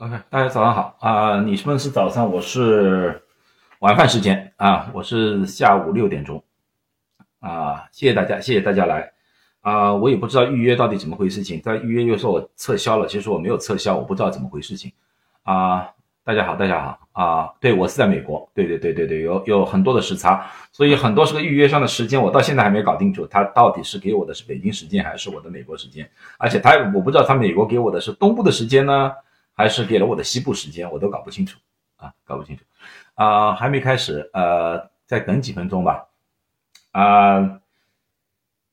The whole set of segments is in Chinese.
OK，大家早上好啊！你们是早上，我是晚饭时间啊，我是下午六点钟啊。谢谢大家，谢谢大家来啊！我也不知道预约到底怎么回事情，但预约又说我撤销了，其实我没有撤销，我不知道怎么回事情啊。大家好，大家好啊！对我是在美国，对对对对对，有有很多的时差，所以很多是个预约上的时间，我到现在还没搞清楚，他到底是给我的是北京时间还是我的美国时间，而且他我不知道他美国给我的是东部的时间呢。还是给了我的西部时间，我都搞不清楚啊，搞不清楚啊，还没开始，呃，再等几分钟吧，啊，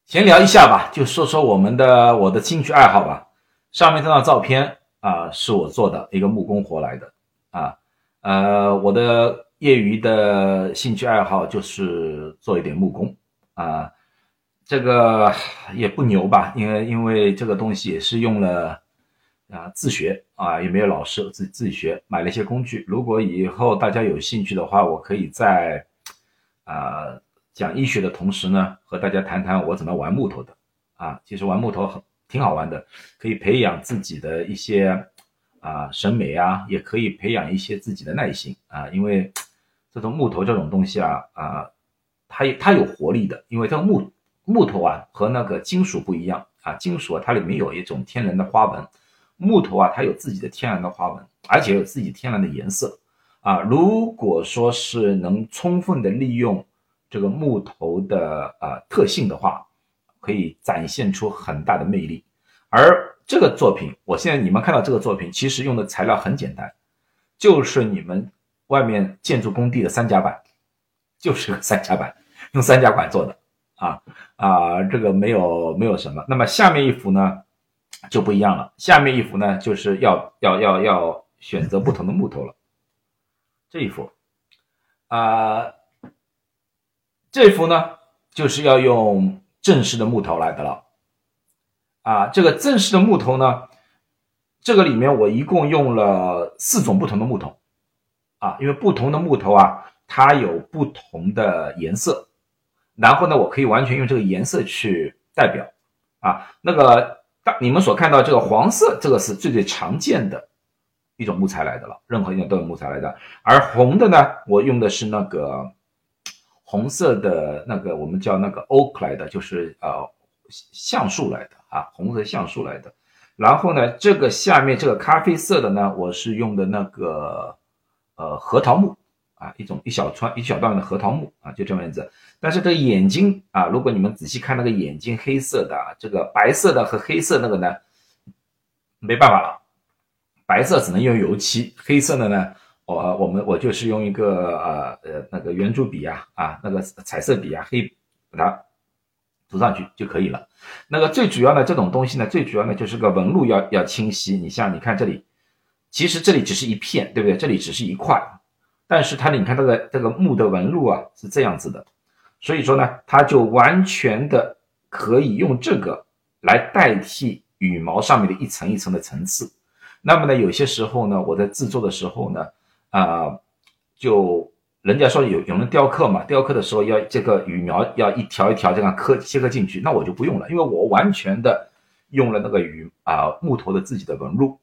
闲聊一下吧，就说说我们的我的兴趣爱好吧。上面这张照片啊，是我做的一个木工活来的啊，呃，我的业余的兴趣爱好就是做一点木工啊，这个也不牛吧，因为因为这个东西也是用了。啊，自学啊，也没有老师，自自己学，买了一些工具。如果以后大家有兴趣的话，我可以在啊讲医学的同时呢，和大家谈谈我怎么玩木头的。啊，其实玩木头很挺好玩的，可以培养自己的一些啊审美啊，也可以培养一些自己的耐心啊。因为这种木头这种东西啊啊，它它有活力的，因为这木木头啊和那个金属不一样啊，金属啊它里面有一种天然的花纹。木头啊，它有自己的天然的花纹，而且有自己天然的颜色啊。如果说是能充分的利用这个木头的呃特性的话，可以展现出很大的魅力。而这个作品，我现在你们看到这个作品，其实用的材料很简单，就是你们外面建筑工地的三夹板，就是个三夹板，用三夹板做的啊啊，这个没有没有什么。那么下面一幅呢？就不一样了。下面一幅呢，就是要要要要选择不同的木头了。这一幅，啊，这幅呢，就是要用正式的木头来的了。啊，这个正式的木头呢，这个里面我一共用了四种不同的木头。啊，因为不同的木头啊，它有不同的颜色，然后呢，我可以完全用这个颜色去代表。啊，那个。但你们所看到这个黄色，这个是最最常见的一种木材来的了，任何一种都有木材来的。而红的呢，我用的是那个红色的那个，我们叫那个 oak 来的，就是呃橡树来的啊，红色橡树来的。然后呢，这个下面这个咖啡色的呢，我是用的那个呃核桃木。啊，一种一小串一小段的核桃木啊，就这么样子。但是这个眼睛啊，如果你们仔细看那个眼睛，黑色的这个白色的和黑色那个呢，没办法了，白色只能用油漆，黑色的呢，我我们我就是用一个呃呃那个圆珠笔啊啊那个彩色笔啊黑把它涂上去就可以了。那个最主要的这种东西呢，最主要呢就是个纹路要要清晰。你像你看这里，其实这里只是一片，对不对？这里只是一块。但是它，你看这个这个木的纹路啊，是这样子的，所以说呢，它就完全的可以用这个来代替羽毛上面的一层一层的层次。那么呢，有些时候呢，我在制作的时候呢，啊，就人家说有有人雕刻嘛，雕刻的时候要这个羽毛要一条一条这样刻切割进去，那我就不用了，因为我完全的用了那个羽啊木头的自己的纹路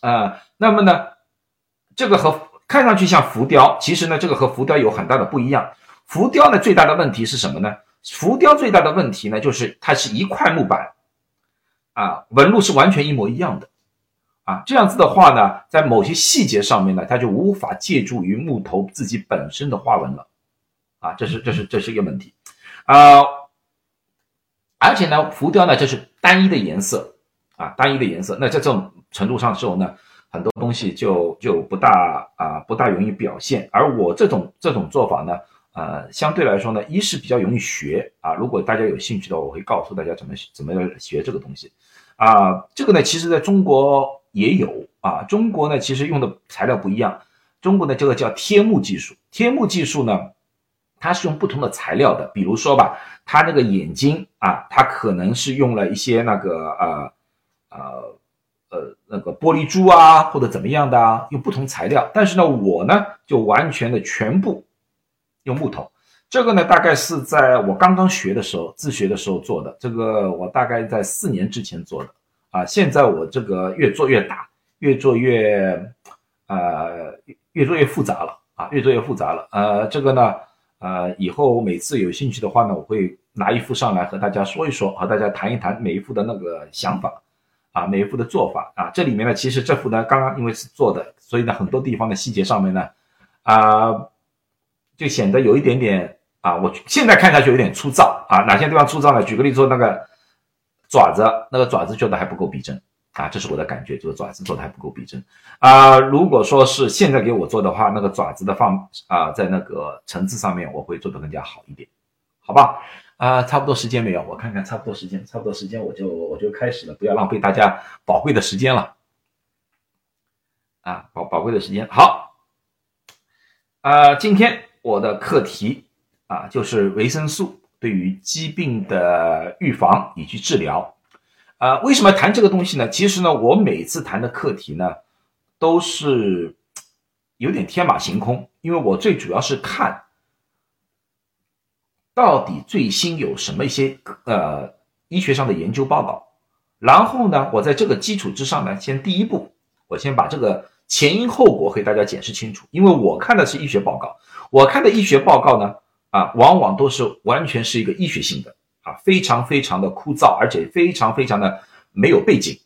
啊。那么呢，这个和看上去像浮雕，其实呢，这个和浮雕有很大的不一样。浮雕呢，最大的问题是什么呢？浮雕最大的问题呢，就是它是一块木板，啊，纹路是完全一模一样的，啊，这样子的话呢，在某些细节上面呢，它就无法借助于木头自己本身的花纹了，啊，这是这是这是一个问题，啊，而且呢，浮雕呢，这是单一的颜色，啊，单一的颜色，那在这种程度上之后呢？很多东西就就不大啊，不大容易表现。而我这种这种做法呢，呃，相对来说呢，一是比较容易学啊。如果大家有兴趣的话，我会告诉大家怎么怎么学这个东西啊。这个呢，其实在中国也有啊。中国呢，其实用的材料不一样。中国的这个叫贴木技术，贴木技术呢，它是用不同的材料的。比如说吧，它那个眼睛啊，它可能是用了一些那个呃呃。呃，那个玻璃珠啊，或者怎么样的啊，用不同材料。但是呢，我呢就完全的全部用木头。这个呢，大概是在我刚刚学的时候，自学的时候做的。这个我大概在四年之前做的啊。现在我这个越做越大，越做越呃越做越复杂了啊，越做越复杂了。呃，这个呢，呃，以后每次有兴趣的话呢，我会拿一幅上来和大家说一说，和大家谈一谈每一幅的那个想法啊，每一幅的做法啊。这里面呢，其实这幅呢，刚刚因为是做的，所以呢，很多地方的细节上面呢，啊，就显得有一点点啊，我现在看下去有点粗糙啊。哪些地方粗糙呢？举个例子说，那个爪子，那个爪子做的还不够逼真。啊，这是我的感觉，就是爪子做的还不够逼真啊。如果说是现在给我做的话，那个爪子的放啊，在那个层次上面，我会做的更加好一点，好吧？啊，差不多时间没有？我看看，差不多时间，差不多时间，我就我就开始了，不要浪费大家宝贵的时间了。啊，宝宝贵的时间，好。啊，今天我的课题啊，就是维生素对于疾病的预防以及治疗。啊，为什么谈这个东西呢？其实呢，我每次谈的课题呢，都是有点天马行空，因为我最主要是看到底最新有什么一些呃医学上的研究报告，然后呢，我在这个基础之上呢，先第一步，我先把这个前因后果给大家解释清楚，因为我看的是医学报告，我看的医学报告呢，啊，往往都是完全是一个医学性的。啊，非常非常的枯燥，而且非常非常的没有背景，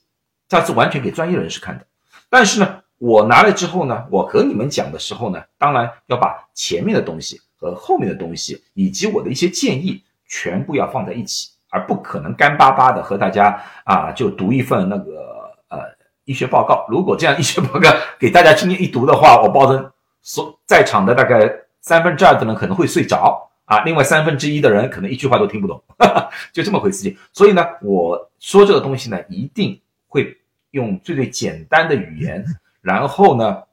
这是完全给专业人士看的。但是呢，我拿来之后呢，我和你们讲的时候呢，当然要把前面的东西和后面的东西，以及我的一些建议，全部要放在一起，而不可能干巴巴的和大家啊就读一份那个呃医学报告。如果这样医学报告给大家今天一读的话，我保证所在场的大概三分之二的人可能会睡着。啊，另外三分之一的人可能一句话都听不懂，哈 哈就这么回事情。所以呢，我说这个东西呢，一定会用最最简单的语言，然后呢，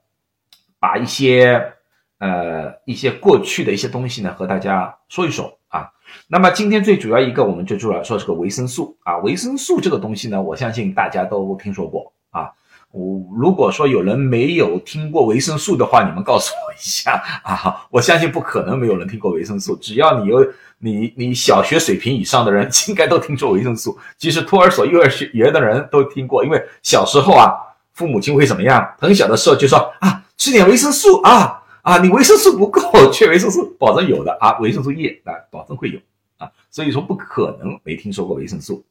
把一些呃一些过去的一些东西呢和大家说一说啊。那么今天最主要一个，我们就主要说这个维生素啊，维生素这个东西呢，我相信大家都听说过啊。我如果说有人没有听过维生素的话，你们告诉我一下啊！我相信不可能没有人听过维生素，只要你有你你小学水平以上的人，应该都听说维生素。其实托儿所、幼儿园的人都听过，因为小时候啊，父母亲会怎么样？很小的时候就说啊，吃点维生素啊啊，你维生素不够，缺维生素，保证有的啊，维生素 E 啊，保证会有啊，所以说不可能没听说过维生素。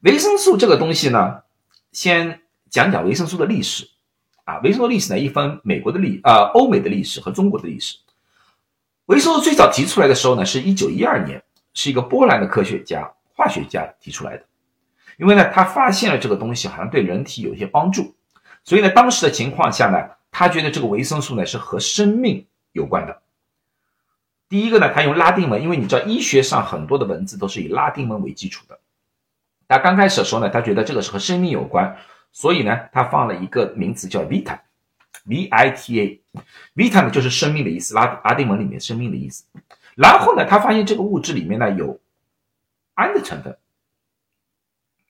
维生素这个东西呢，先。讲讲维生素的历史，啊，维生素历史呢，一分美国的历，呃，欧美的历史和中国的历史。维生素最早提出来的时候呢，是一九一二年，是一个波兰的科学家、化学家提出来的。因为呢，他发现了这个东西好像对人体有一些帮助，所以呢，当时的情况下呢，他觉得这个维生素呢是和生命有关的。第一个呢，他用拉丁文，因为你知道医学上很多的文字都是以拉丁文为基础的。他刚开始的时候呢，他觉得这个是和生命有关。所以呢，他放了一个名词叫 Vita，V I T A，Vita 呢就是生命的意思，拉拉丁文里面生命的意思。然后呢，他发现这个物质里面呢有氨的成分，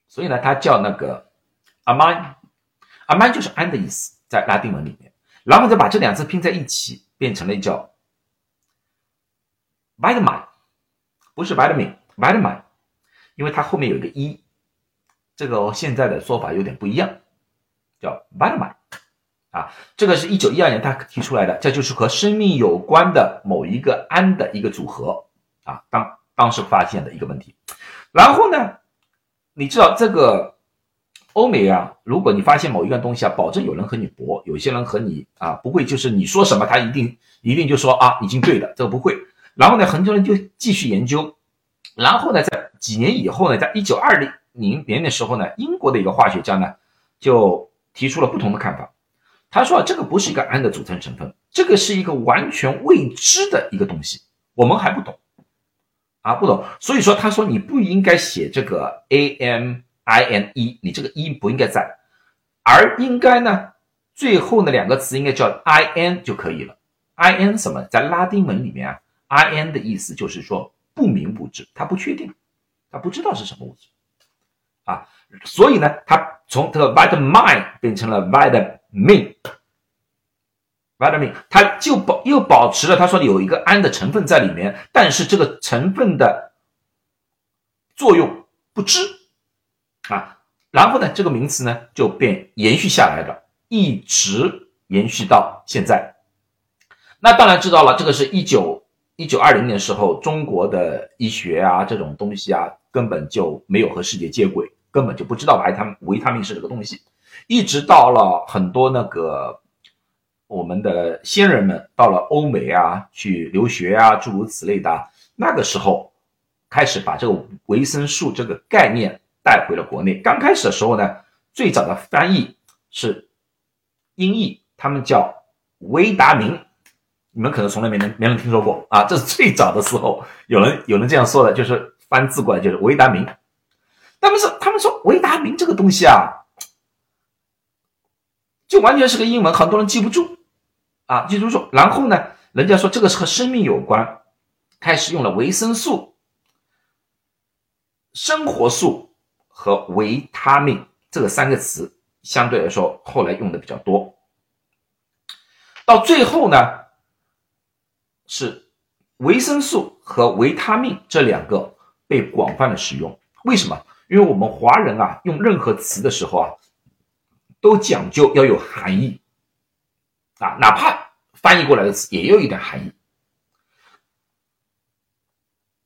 所以呢，他叫那个 Amine，Amine 就是氨的意思，在拉丁文里面。然后再把这两字拼在一起，变成了叫 Vitamin，不是 Vitamin，Vitamin，因为它后面有一个一。这个现在的说法有点不一样，叫 vitamin，啊，这个是一九一二年他提出来的，这就是和生命有关的某一个氨的一个组合，啊，当当时发现的一个问题。然后呢，你知道这个欧美啊，如果你发现某一样东西啊，保证有人和你搏，有些人和你啊不会，就是你说什么他一定一定就说啊已经对的，这个不会。然后呢，很多人就继续研究，然后呢，在几年以后呢，在一九二零。零年的时候呢，英国的一个化学家呢，就提出了不同的看法。他说啊，这个不是一个氨的组成成分，这个是一个完全未知的一个东西，我们还不懂啊，不懂。所以说，他说你不应该写这个 A M I N E，你这个 E 不应该在，而应该呢，最后那两个词应该叫 I N 就可以了。I N 什么？在拉丁文里面啊，I N 的意思就是说不明物质，他不确定，他不知道是什么物质。啊，所以呢，它从这个 vitamin 变成了 vitamin，vitamin，它就保又保持了他说有一个氨的成分在里面，但是这个成分的作用不知啊。然后呢，这个名词呢就变延续下来了，一直延续到现在。那当然知道了，这个是一九一九二零年时候，中国的医学啊这种东西啊，根本就没有和世界接轨，根本就不知道维他维他命是这个东西。一直到了很多那个我们的先人们到了欧美啊去留学啊，诸如此类的，那个时候开始把这个维生素这个概念。带回了国内。刚开始的时候呢，最早的翻译是音译，他们叫维达明。你们可能从来没人没人听说过啊，这是最早的时候有人有人这样说的，就是翻字过来就是维达明。他们说他们说维达明这个东西啊，就完全是个英文，很多人记不住啊，记不住。然后呢，人家说这个是和生命有关，开始用了维生素、生活素。和维他命这三个词相对来说后来用的比较多，到最后呢是维生素和维他命这两个被广泛的使用。为什么？因为我们华人啊用任何词的时候啊都讲究要有含义啊，哪怕翻译过来的词也有一点含义。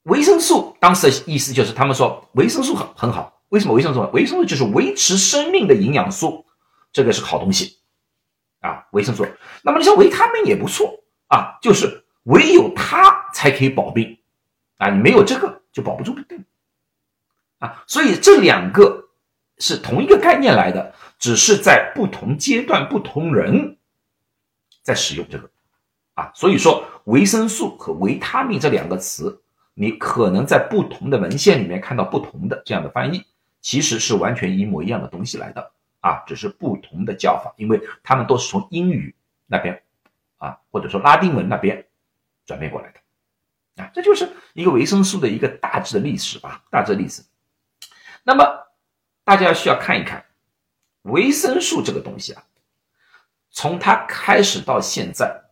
维生素当时的意思就是他们说维生素很很好。为什么维生素？维生素就是维持生命的营养素，这个是好东西啊。维生素，那么你说维他命也不错啊，就是唯有它才可以保病啊，你没有这个就保不住病啊。所以这两个是同一个概念来的，只是在不同阶段、不同人在使用这个啊。所以说，维生素和维他命这两个词，你可能在不同的文献里面看到不同的这样的翻译。其实是完全一模一样的东西来的啊，只是不同的叫法，因为他们都是从英语那边啊，或者说拉丁文那边转变过来的啊，这就是一个维生素的一个大致的历史吧，大致历史。那么大家需要看一看维生素这个东西啊，从它开始到现在，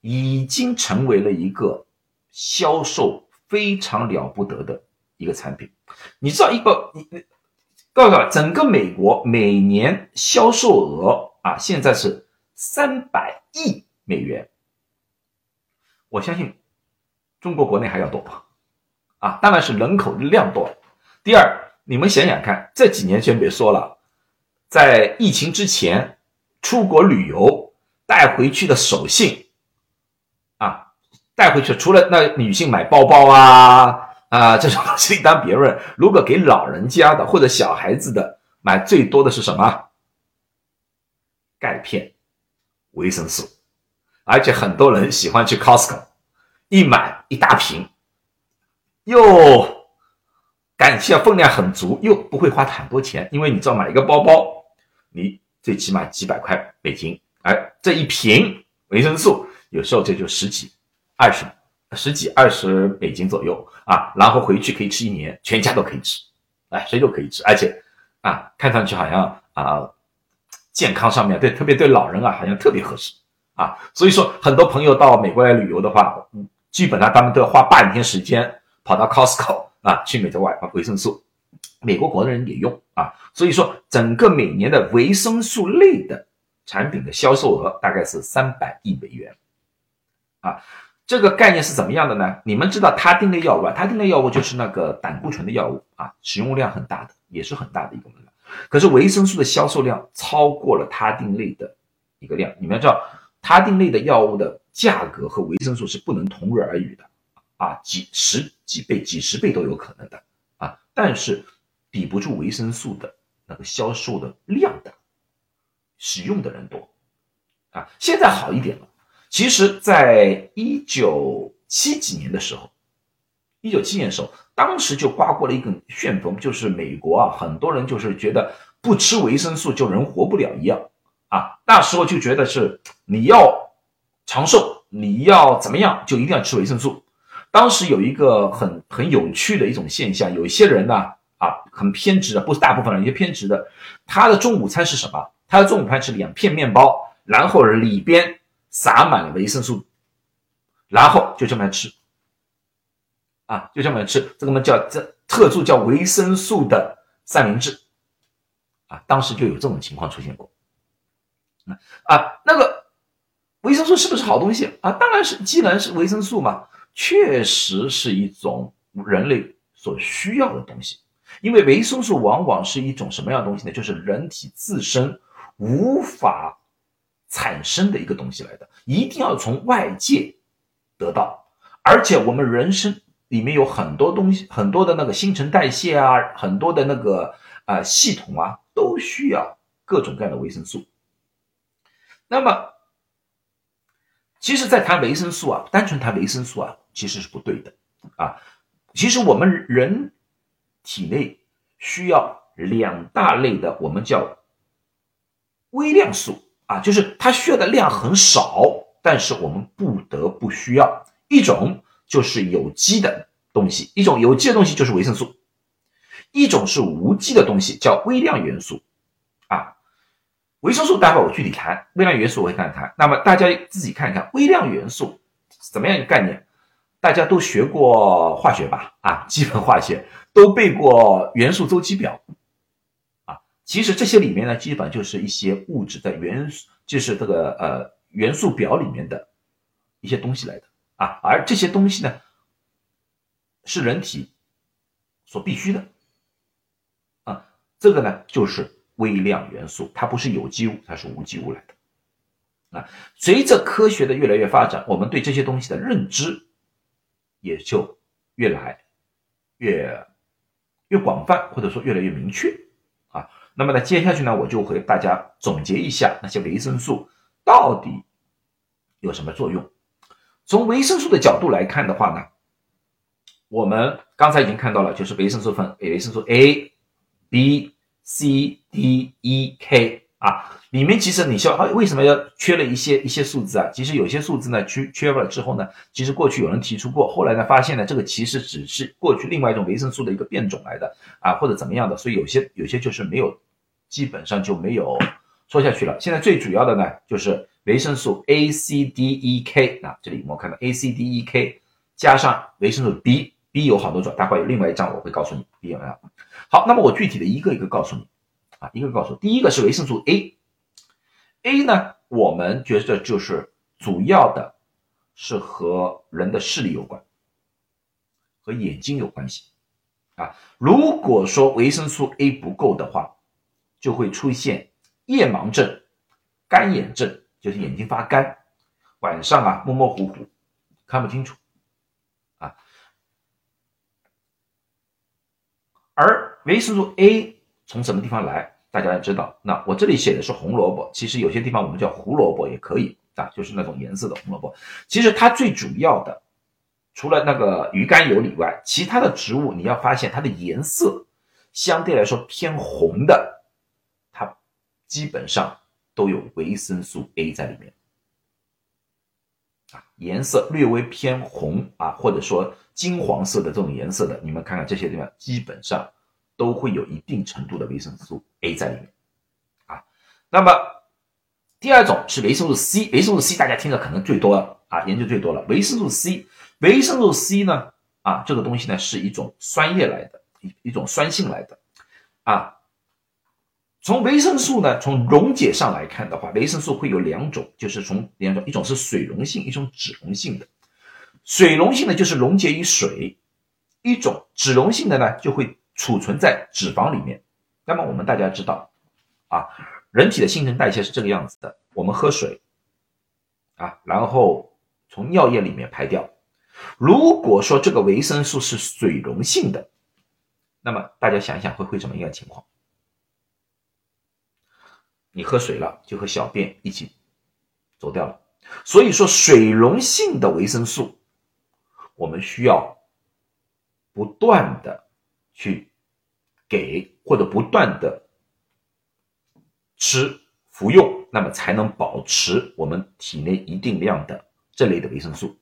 已经成为了一个销售非常了不得的一个产品。你知道一个你你告诉我，整个美国每年销售额啊，现在是三百亿美元。我相信中国国内还要多啊，当然是人口量多。第二，你们想想看，这几年先别说了，在疫情之前出国旅游带回去的手信啊，带回去除了那女性买包包啊。啊，这种东西另当别论。如果给老人家的或者小孩子的买最多的是什么？钙片、维生素，而且很多人喜欢去 Costco，一买一大瓶，又感谢分量很足，又不会花很多钱，因为你知道买一个包包，你最起码几百块美金，而这一瓶维生素有时候这就十几、二十。十几二十美金左右啊，然后回去可以吃一年，全家都可以吃，哎，谁都可以吃，而且啊，看上去好像啊，健康上面对，特别对老人啊，好像特别合适啊。所以说，很多朋友到美国来旅游的话，基本上他们都要花半天时间跑到 Costco 啊去买这外维生素。美国国的人也用啊，所以说整个每年的维生素类的产品的销售额大概是三百亿美元啊。这个概念是怎么样的呢？你们知道他汀类药物啊？他汀类药物就是那个胆固醇的药物啊，使用量很大的，也是很大的一个量。可是维生素的销售量超过了他定类的一个量。你们要知道，他定类的药物的价格和维生素是不能同日而语的啊，几十几倍、几十倍都有可能的啊。但是抵不住维生素的那个销售的量大，使用的人多啊。现在好一点了。其实，在一九七几年的时候，一九七年的时候，当时就刮过了一根旋风，就是美国啊，很多人就是觉得不吃维生素就人活不了一样啊。那时候就觉得是你要长寿，你要怎么样，就一定要吃维生素。当时有一个很很有趣的一种现象，有一些人呢，啊，很偏执的，不是大部分人，有些偏执的，他的中午餐是什么？他的中午餐是两片面包，然后里边。撒满了维生素，然后就这么吃，啊，就这么吃，这个嘛叫这特助叫维生素的三明治，啊，当时就有这种情况出现过。啊，那个维生素是不是好东西啊？当然是，既然是维生素嘛，确实是一种人类所需要的东西。因为维生素往往是一种什么样的东西呢？就是人体自身无法产生的一个东西来的，一定要从外界得到。而且我们人生里面有很多东西，很多的那个新陈代谢啊，很多的那个啊系统啊，都需要各种各样的维生素。那么，其实，在谈维生素啊，单纯谈维生素啊，其实是不对的啊。其实我们人体内需要两大类的，我们叫微量素啊，就是它需要的量很少，但是我们不得不需要。一种就是有机的东西，一种有机的东西就是维生素，一种是无机的东西叫微量元素，啊，维生素待会我具体谈，微量元素我会看谈。那么大家自己看一看微量元素怎么样一个概念？大家都学过化学吧？啊，基本化学都背过元素周期表，其实这些里面呢，基本就是一些物质在元素，就是这个呃元素表里面的一些东西来的。啊，而这些东西呢，是人体所必须的。啊，这个呢就是微量元素，它不是有机物，它是无机物来的。啊，随着科学的越来越发展，我们对这些东西的认知也就越来越越广泛，或者说越来越明确。那么呢，接下去呢，我就和大家总结一下那些维生素到底有什么作用。从维生素的角度来看的话呢，我们刚才已经看到了，就是维生素分维生素 A、B、C、D、E、K 啊，里面其实你需要为什么要缺了一些一些数字啊？其实有些数字呢缺缺了之后呢，其实过去有人提出过，后来呢发现呢这个其实只是过去另外一种维生素的一个变种来的啊，或者怎么样的，所以有些有些就是没有，基本上就没有说下去了。现在最主要的呢就是。维生素 A、C、D、E、K 啊，这里我们看到 A、C、D、E、K 加上维生素 B，B 有好多种，待会有另外一张我会告诉你 B 有没有。好，那么我具体的一个一个告诉你啊，一个告诉，第一个是维生素 A，A 呢，我们觉得就是主要的是和人的视力有关，和眼睛有关系啊。如果说维生素 A 不够的话，就会出现夜盲症、干眼症。就是眼睛发干，晚上啊模模糊糊，看不清楚，啊。而维生素 A 从什么地方来？大家要知道，那我这里写的是红萝卜，其实有些地方我们叫胡萝卜也可以啊，就是那种颜色的红萝卜。其实它最主要的，除了那个鱼肝油以外，其他的植物你要发现它的颜色相对来说偏红的，基本上。都有维生素 A 在里面，啊，颜色略微偏红啊，或者说金黄色的这种颜色的，你们看看这些地方，基本上都会有一定程度的维生素 A 在里面，啊，那么第二种是维生素 C，维生素 C 大家听的可能最多了啊，研究最多了。维生素 C，维生素 C 呢，啊，这个东西呢是一种酸液来的，一一种酸性来的，啊。从维生素呢，从溶解上来看的话，维生素会有两种，就是从两种，一种是水溶性，一种脂溶性的。水溶性的就是溶解于水，一种脂溶性的呢就会储存在脂肪里面。那么我们大家知道，啊，人体的新陈代谢是这个样子的，我们喝水，啊，然后从尿液里面排掉。如果说这个维生素是水溶性的，那么大家想一想会会什么样情况？你喝水了，就和小便一起走掉了。所以说，水溶性的维生素，我们需要不断的去给或者不断的吃服用，那么才能保持我们体内一定量的这类的维生素。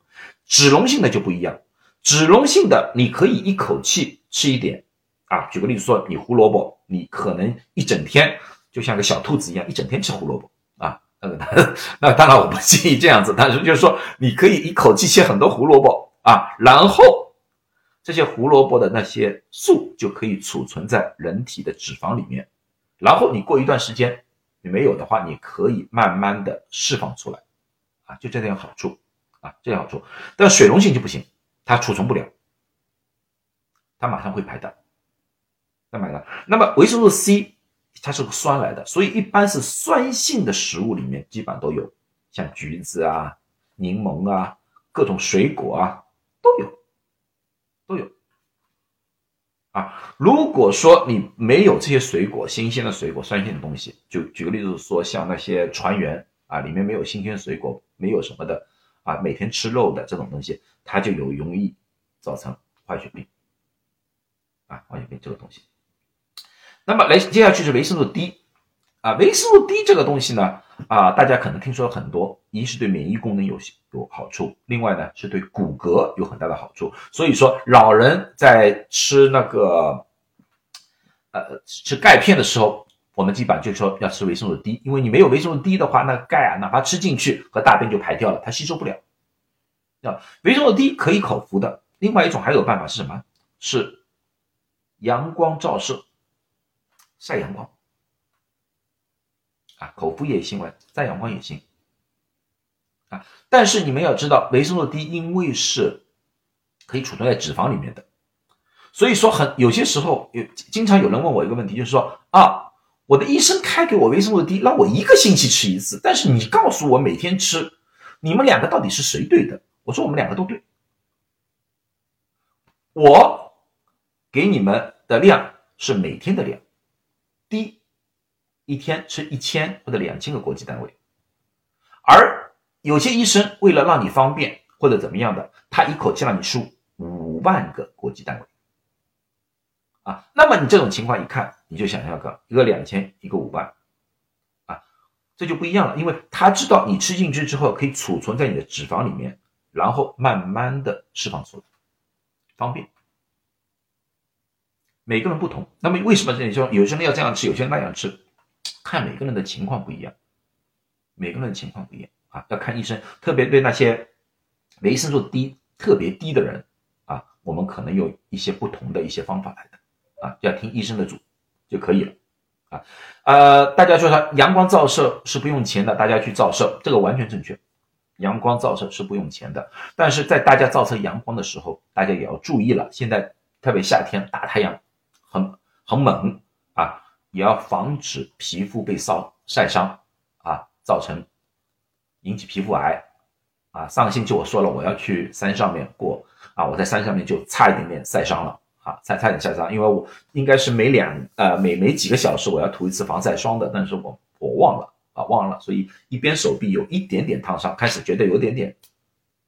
脂溶性的就不一样，脂溶性的你可以一口气吃一点啊。举个例子说，你胡萝卜，你可能一整天。就像个小兔子一样，一整天吃胡萝卜啊！那个，那当然我不建议这样子，但是就是说，你可以一口气切很多胡萝卜啊，然后这些胡萝卜的那些素就可以储存在人体的脂肪里面，然后你过一段时间你没有的话，你可以慢慢的释放出来，啊，就这点好处，啊，这点好处。但水溶性就不行，它储存不了，它马上会排掉。那买了？那么维生素 C 它是个酸来的，所以一般是酸性的食物里面基本都有，像橘子啊、柠檬啊、各种水果啊都有，都有。啊，如果说你没有这些水果，新鲜的水果，酸性的东西，就举个例子说，像那些船员啊，里面没有新鲜水果，没有什么的啊，每天吃肉的这种东西，它就有容易造成坏血病啊，坏血病这个东西。那么来，接下去是维生素 D。啊，维生素 D 这个东西呢，啊，大家可能听说很多，一是对免疫功能有有好处，另外呢是对骨骼有很大的好处。所以说，老人在吃那个，呃，吃钙片的时候，我们基本上就说要吃维生素 D，因为你没有维生素 D 的话，那钙啊，哪怕吃进去和大便就排掉了，它吸收不了。啊，维生素 D 可以口服的，另外一种还有办法是什么？是阳光照射，晒阳光。啊，口服也行，外晒阳光也行，啊，但是你们要知道，维生素 D 因为是可以储存在脂肪里面的，所以说很有些时候有经常有人问我一个问题，就是说啊，我的医生开给我维生素 D，让我一个星期吃一次，但是你告诉我每天吃，你们两个到底是谁对的？我说我们两个都对，我给你们的量是每天的量，D。一天吃一千或者两千个国际单位，而有些医生为了让你方便或者怎么样的，他一口气让你输五万个国际单位，啊，那么你这种情况一看，你就想象个一个两千，一个五万，啊，这就不一样了，因为他知道你吃进去之后可以储存在你的脂肪里面，然后慢慢的释放出来，方便。每个人不同，那么为什么这里说有些人要这样吃，有些人那样吃？看每个人的情况不一样，每个人的情况不一样啊，要看医生。特别对那些维生素 D 特别低的人啊，我们可能有一些不同的一些方法来的啊，要听医生的主就可以了啊。呃，大家说说阳光照射是不用钱的，大家去照射，这个完全正确。阳光照射是不用钱的，但是在大家照射阳光的时候，大家也要注意了。现在特别夏天大太阳很很猛啊。也要防止皮肤被烧晒伤啊，造成引起皮肤癌啊。上个星期我说了，我要去山上面过啊，我在山上面就差一点点晒伤了啊，差差点晒伤，因为我应该是每两呃每每几个小时我要涂一次防晒霜的，但是我我忘了啊忘了，所以一边手臂有一点点烫伤，开始觉得有点点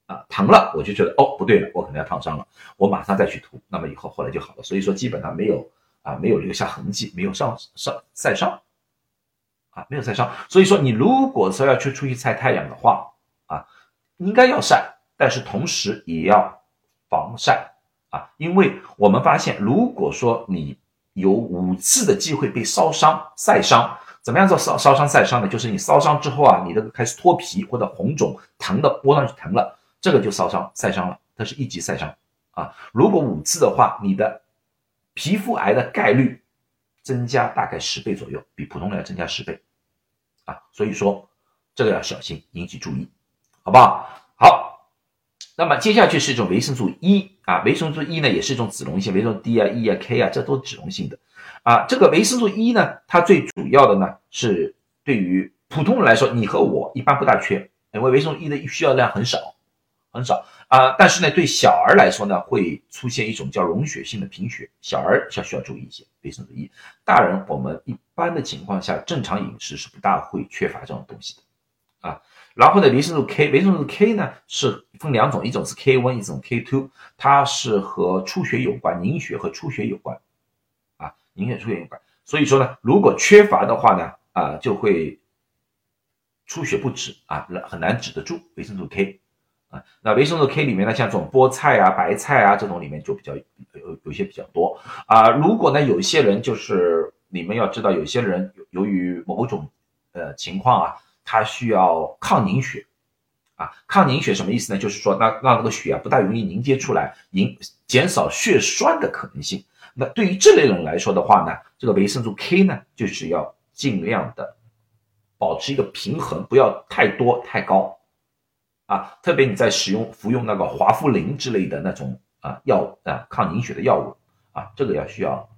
啊疼了，我就觉得哦不对了，我可能要烫伤了，我马上再去涂，那么以后后来就好了，所以说基本上没有。啊，没有留下痕迹，没有上上晒伤，啊，没有晒伤。所以说，你如果说要去出去晒太阳的话，啊，应该要晒，但是同时也要防晒啊，因为我们发现，如果说你有五次的机会被烧伤、晒伤，怎么样做烧烧伤、晒伤呢？就是你烧伤之后啊，你这个开始脱皮或者红肿，疼的窝上去疼了，这个就烧伤、晒伤了，它是一级晒伤啊。如果五次的话，你的皮肤癌的概率增加大概十倍左右，比普通人要增加十倍，啊，所以说这个要小心，引起注意，好不好？好，那么接下去是一种维生素 E 啊，维生素 E 呢也是一种脂溶性，维生素 D 啊、E 啊、K 啊，这都是脂溶性的，啊，这个维生素 E 呢，它最主要的呢是对于普通人来说，你和我一般不大缺，因为维生素 E 的需要量很少，很少。啊，但是呢，对小儿来说呢，会出现一种叫溶血性的贫血，小儿要需要注意一些维生素 E。大人我们一般的情况下，正常饮食是不大会缺乏这种东西的啊。然后呢，维生素 K，维生素 K 呢是分两种，一种是 K1，一种 K2，它是和出血有关，凝血和出血有关啊，凝血出血有关。所以说呢，如果缺乏的话呢，啊，就会出血不止啊，很难止得住维生素 K。那维生素 K 里面呢，像这种菠菜啊、白菜啊这种里面就比较有有些比较多啊。如果呢，有些人就是你们要知道，有些人由于某种呃情况啊，他需要抗凝血啊。抗凝血什么意思呢？就是说，那让这个血啊不大容易凝结出来，凝减少血栓的可能性。那对于这类人来说的话呢，这个维生素 K 呢，就是要尽量的保持一个平衡，不要太多太高啊。特别你在使用服用那个华夫林之类的那种啊药物啊抗凝血的药物啊，这个要需要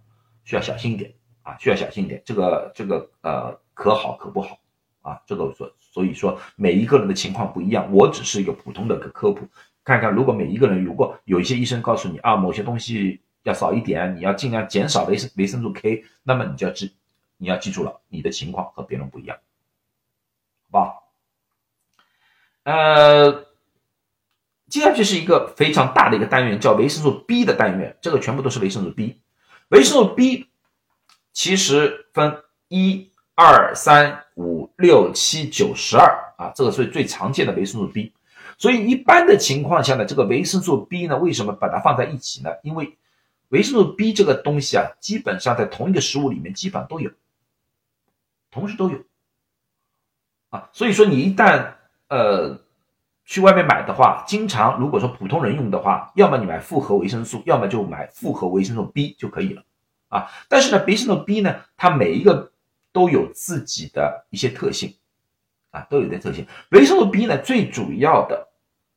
需要小心一点啊，需要小心一点。这个这个呃可好可不好啊，这个所所以说每一个人的情况不一样，我只是一个普通的科普。看看，如果每一个人如果有一些医生告诉你啊，某些东西要少一点，你要尽量减少维生维生素 K，那么你就要记，你要记住了，你的情况和别人不一样，好不好？呃，接下去是一个非常大的一个单元，叫维生素 B 的单元，这个全部都是维生素 B。维生素 B 其实分一、二、三、五、六、七、九、十二啊，这个是最常见的维生素 B。所以一般的情况下呢，这个维生素 B 呢，为什么把它放在一起呢？因为维生素 B 这个东西啊，基本上在同一个食物里面基本上都有，同时都有啊。所以说你一旦呃去外面买的话，经常如果说普通人用的话，要么你买复合维生素，要么就买复合维生素 B 就可以了啊。但是呢，维生素 B 呢，它每一个都有自己的一些特性啊，都有点特性。维生素 B 呢，最主要的。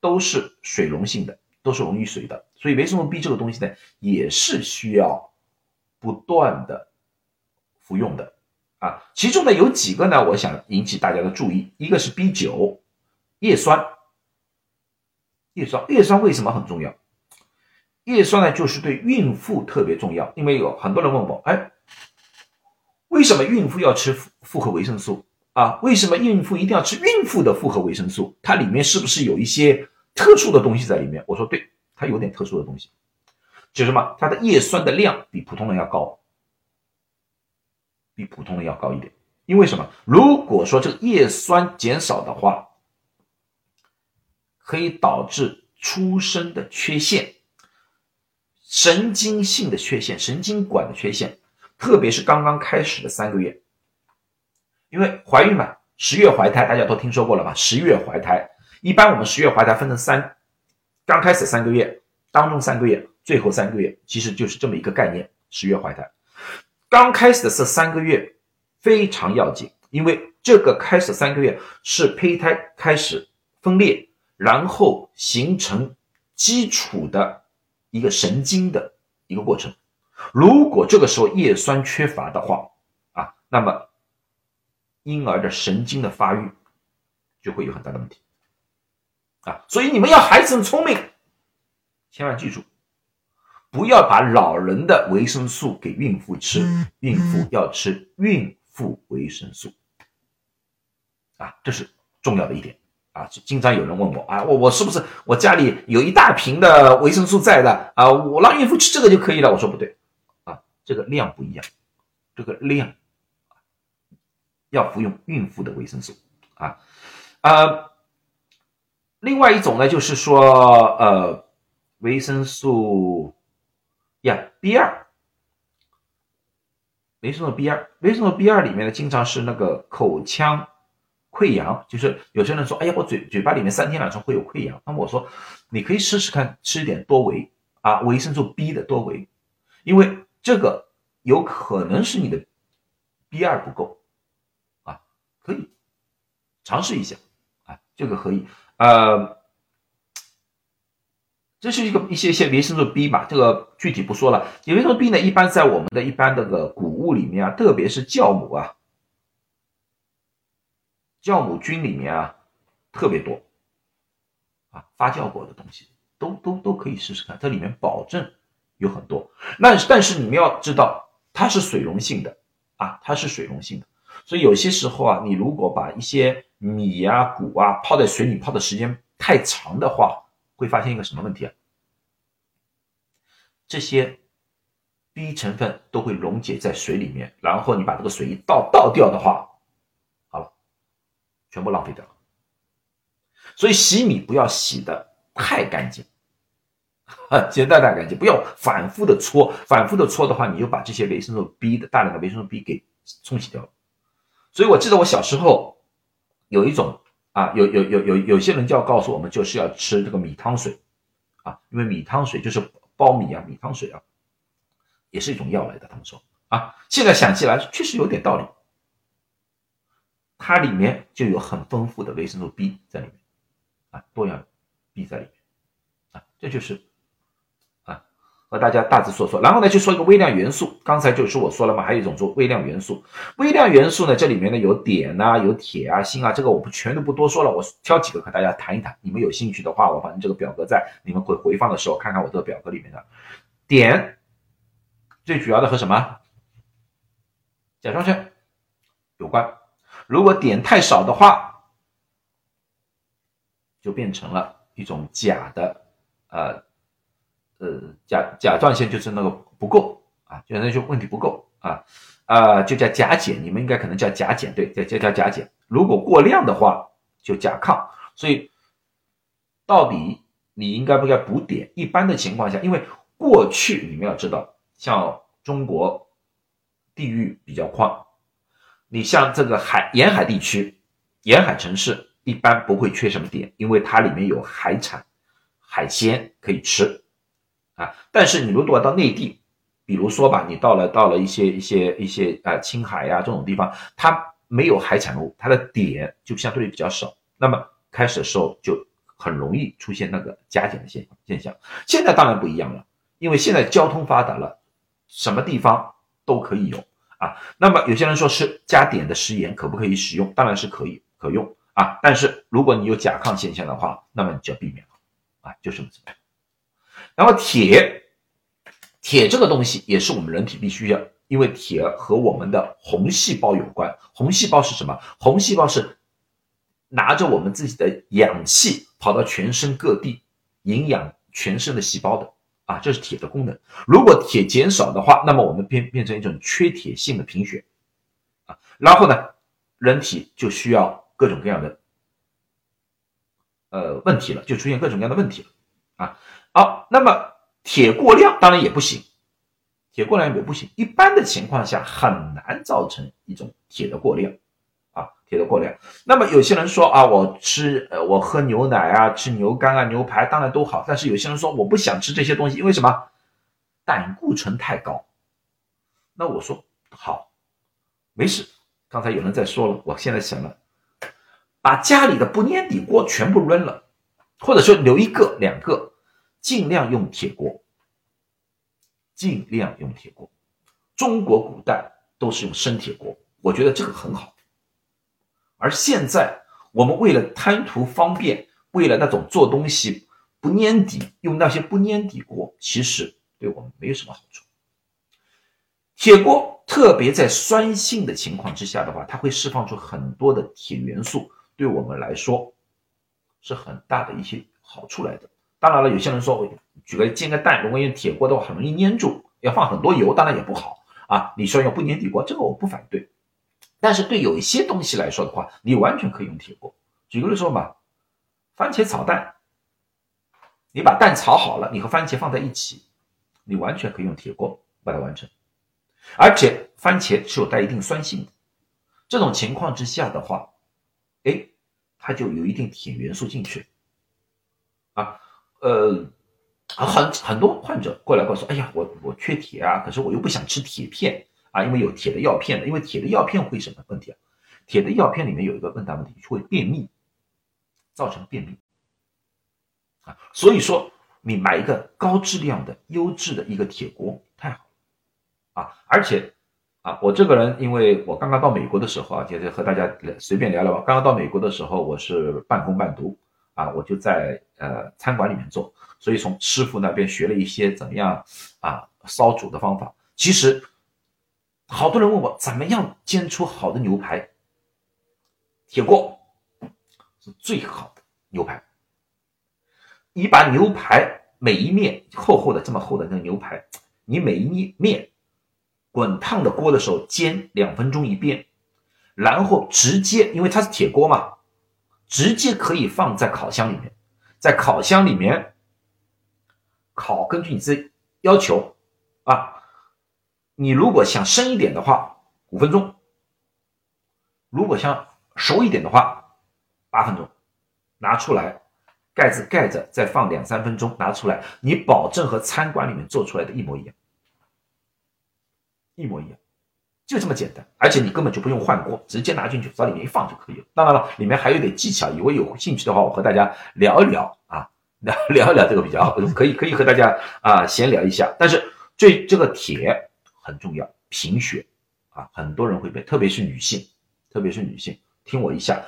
都是水溶性的，都是溶于水的，所以维生素 B 这个东西呢，也是需要不断的服用的啊。其中呢有几个呢，我想引起大家的注意，一个是 B 九叶酸，叶酸叶酸为什么很重要？叶酸呢就是对孕妇特别重要，因为有很多人问我，哎，为什么孕妇要吃复合维生素啊？为什么孕妇一定要吃孕妇的复合维生素？它里面是不是有一些？特殊的东西在里面，我说对，它有点特殊的东西，就什么？它的叶酸的量比普通人要高，比普通人要高一点。因为什么？如果说这个叶酸减少的话，可以导致出生的缺陷，神经性的缺陷，神经管的缺陷，特别是刚刚开始的三个月，因为怀孕嘛，十月怀胎，大家都听说过了吧？十月怀胎。一般我们十月怀胎分成三，刚开始三个月，当中三个月，最后三个月，其实就是这么一个概念。十月怀胎，刚开始的是三个月，非常要紧，因为这个开始三个月是胚胎开始分裂，然后形成基础的一个神经的一个过程。如果这个时候叶酸缺乏的话，啊，那么婴儿的神经的发育就会有很大的问题。啊，所以你们要孩子很聪明，千万记住，不要把老人的维生素给孕妇吃，孕妇要吃孕妇维生素。啊，这是重要的一点啊！就经常有人问我啊，我我是不是我家里有一大瓶的维生素在的啊？我让孕妇吃这个就可以了？我说不对，啊，这个量不一样，这个量要服用孕妇的维生素啊，啊。另外一种呢，就是说，呃，维生素呀，B 二，维生素 B 二，维生素 B 二里面呢，经常是那个口腔溃疡，就是有些人说，哎呀，我嘴嘴巴里面三天两头会有溃疡，那么我说，你可以试试看吃一点多维啊，维生素 B 的多维，因为这个有可能是你的 B 二不够啊，可以尝试一下啊，这个可以。呃，这是一个一些一些维生素 B 嘛，这个具体不说了。维生素 B 呢，一般在我们的一般这个谷物里面啊，特别是酵母啊，酵母菌里面啊，特别多啊，发酵过的东西都都都可以试试看，这里面保证有很多。那但是你们要知道，它是水溶性的啊，它是水溶性的，所以有些时候啊，你如果把一些米呀、谷啊，泡在水里泡的时间太长的话，会发现一个什么问题啊？这些 B 成分都会溶解在水里面，然后你把这个水一倒倒掉的话，全部浪费掉了。所以洗米不要洗的太干净，简单太干净，不要反复的搓，反复的搓的话，你就把这些维生素 B 的大量的维生素 B 给冲洗掉了。所以我记得我小时候。有一种啊，有有有有有些人就要告诉我们，就是要吃这个米汤水，啊，因为米汤水就是苞米啊，米汤水啊，也是一种药来的。他们说啊，现在想起来确实有点道理。它里面就有很丰富的维生素 B 在里面啊，多样 B 在里面啊，这就是啊，和大家大致说说。然后呢，就说一个微量元素，刚才就是我说了嘛，还有一种做微量元素。微量元素呢，这里面呢有碘呐，有铁啊、锌啊，这个我不全都不多说了，我挑几个和大家谈一谈。你们有兴趣的话，我反正这个表格在你们会回放的时候看看我这个表格里面的碘，最主要的和什么甲状腺有关。如果碘太少的话，就变成了一种假的，呃，呃，甲甲状腺就是那个不够啊，就那就问题不够啊，啊，就叫甲减，你们应该可能叫甲减，对，叫叫叫甲减。如果过量的话，就甲亢。所以，到底你应该不该补碘？一般的情况下，因为过去你们要知道，像中国地域比较宽。你像这个海沿海地区、沿海城市，一般不会缺什么碘，因为它里面有海产、海鲜可以吃啊。但是你如果到内地，比如说吧，你到了到了一些一些一些啊青海呀这种地方，它没有海产物，它的碘就相对比较少。那么开始的时候就很容易出现那个加减的现现象。现在当然不一样了，因为现在交通发达了，什么地方都可以有。啊，那么有些人说是加碘的食盐可不可以使用？当然是可以，可用啊。但是如果你有甲亢现象的话，那么你就要避免了啊，就这么简单。然后铁，铁这个东西也是我们人体必须要，因为铁和我们的红细胞有关。红细胞是什么？红细胞是拿着我们自己的氧气跑到全身各地，营养全身的细胞的。啊，这是铁的功能。如果铁减少的话，那么我们变变成一种缺铁性的贫血啊。然后呢，人体就需要各种各样的呃问题了，就出现各种各样的问题了啊。好，那么铁过量当然也不行，铁过量也不行。一般的情况下很难造成一种铁的过量。铁的过量，那么有些人说啊，我吃呃，我喝牛奶啊，吃牛肝啊，牛排当然都好，但是有些人说我不想吃这些东西，因为什么？胆固醇太高。那我说好，没事。刚才有人在说了，我现在想了，把家里的不粘底锅全部扔了，或者说留一个两个，尽量用铁锅，尽量用铁锅。中国古代都是用生铁锅，我觉得这个很好。而现在，我们为了贪图方便，为了那种做东西不粘底，用那些不粘底锅，其实对我们没有什么好处。铁锅特别在酸性的情况之下的话，它会释放出很多的铁元素，对我们来说是很大的一些好处来的。当然了，有些人说，举个煎个蛋，如果用铁锅的话，很容易粘住，要放很多油，当然也不好啊。你说用不粘底锅，这个我不反对。但是对有一些东西来说的话，你完全可以用铁锅。举个例说嘛，番茄炒蛋，你把蛋炒好了，你和番茄放在一起，你完全可以用铁锅把它完成。而且番茄是有带一定酸性的，这种情况之下的话，哎，它就有一定铁元素进去。啊，呃，很很多患者过来告诉，哎呀，我我缺铁啊，可是我又不想吃铁片。啊，因为有铁的药片的，因为铁的药片会什么问题啊？铁的药片里面有一个问大问题，会便秘，造成便秘。啊，所以说你买一个高质量的、优质的一个铁锅太好了，啊，而且啊，我这个人因为我刚刚到美国的时候啊，就是和大家随便聊聊吧。刚刚到美国的时候，我是半工半读啊，我就在呃餐馆里面做，所以从师傅那边学了一些怎么样啊烧煮的方法，其实。好多人问我怎么样煎出好的牛排，铁锅是最好的牛排。你把牛排每一面厚厚的这么厚的那个牛排，你每一面滚烫的锅的时候煎两分钟一遍，然后直接因为它是铁锅嘛，直接可以放在烤箱里面，在烤箱里面烤，根据你自己要求啊。你如果想深一点的话，五分钟；如果想熟一点的话，八分钟。拿出来，盖子盖着，再放两三分钟，拿出来，你保证和餐馆里面做出来的一模一样。一模一样，就这么简单，而且你根本就不用换锅，直接拿进去往里面一放就可以了。当然了，里面还有点技巧，如果有兴趣的话，我和大家聊一聊啊，聊 聊一聊这个比较好，可以可以和大家啊闲聊一下。但是这这个铁很重要，贫血啊，很多人会被，特别是女性，特别是女性，听我一下，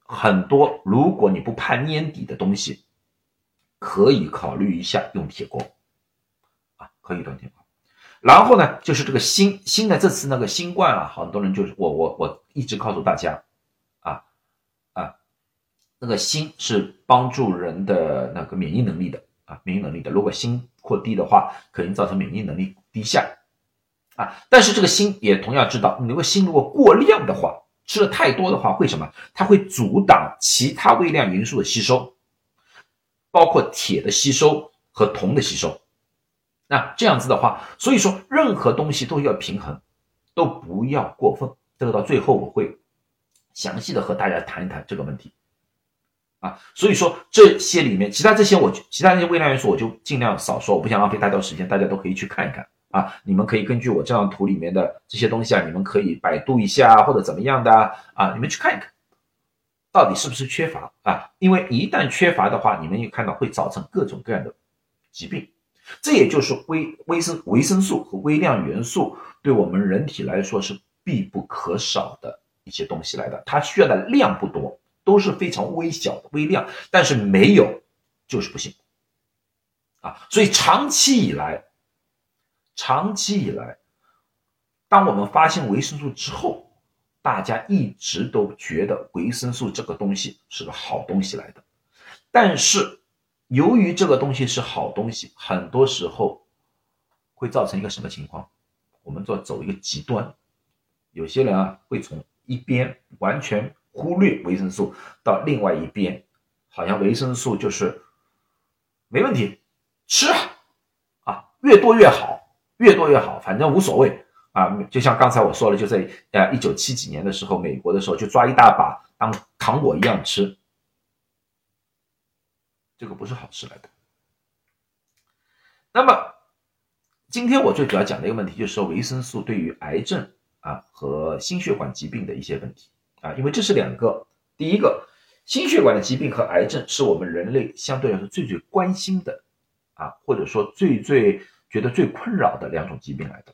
很多如果你不怕粘底的东西，可以考虑一下用铁锅。啊可以断电话，然后呢，就是这个新新的这次那个新冠啊，很多人就是我我我一直告诉大家，啊啊，那个锌是帮助人的那个免疫能力的啊，免疫能力的。如果锌过低的话，可能造成免疫能力低下啊。但是这个锌也同样知道，你如果锌如果过量的话，吃的太多的话，会什么？它会阻挡其他微量元素的吸收，包括铁的吸收和铜的吸收。那这样子的话，所以说任何东西都要平衡，都不要过分。这个到最后我会详细的和大家谈一谈这个问题啊。所以说这些里面，其他这些我其他那些微量元素我就尽量少说，我不想浪费太多时间，大家都可以去看一看啊。你们可以根据我这张图里面的这些东西啊，你们可以百度一下或者怎么样的啊，你们去看一看，到底是不是缺乏啊？因为一旦缺乏的话，你们也看到会造成各种各样的疾病。这也就是微微生维生素和微量元素对我们人体来说是必不可少的一些东西来的，它需要的量不多，都是非常微小的微量，但是没有就是不行啊。所以长期以来，长期以来，当我们发现维生素之后，大家一直都觉得维生素这个东西是个好东西来的，但是。由于这个东西是好东西，很多时候会造成一个什么情况？我们做走一个极端，有些人啊会从一边完全忽略维生素，到另外一边，好像维生素就是没问题，吃啊，啊越多越好，越多越好，反正无所谓啊。就像刚才我说了，就在呃一九七几年的时候，美国的时候就抓一大把当糖果一样吃。这个不是好事来的。那么，今天我最主要讲的一个问题，就是说维生素对于癌症啊和心血管疾病的一些问题啊，因为这是两个，第一个，心血管的疾病和癌症是我们人类相对来说最最关心的啊，或者说最最觉得最困扰的两种疾病来的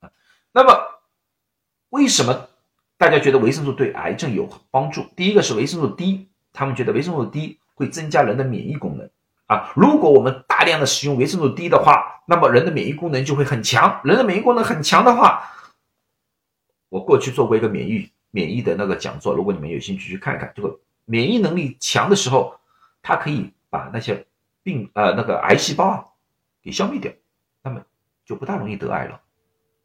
啊。那么，为什么大家觉得维生素对癌症有帮助？第一个是维生素 D，他们觉得维生素 D。会增加人的免疫功能啊！如果我们大量的使用维生素 D 的话，那么人的免疫功能就会很强。人的免疫功能很强的话，我过去做过一个免疫免疫的那个讲座，如果你们有兴趣去看看，这个免疫能力强的时候，它可以把那些病呃那个癌细胞啊给消灭掉，那么就不大容易得癌了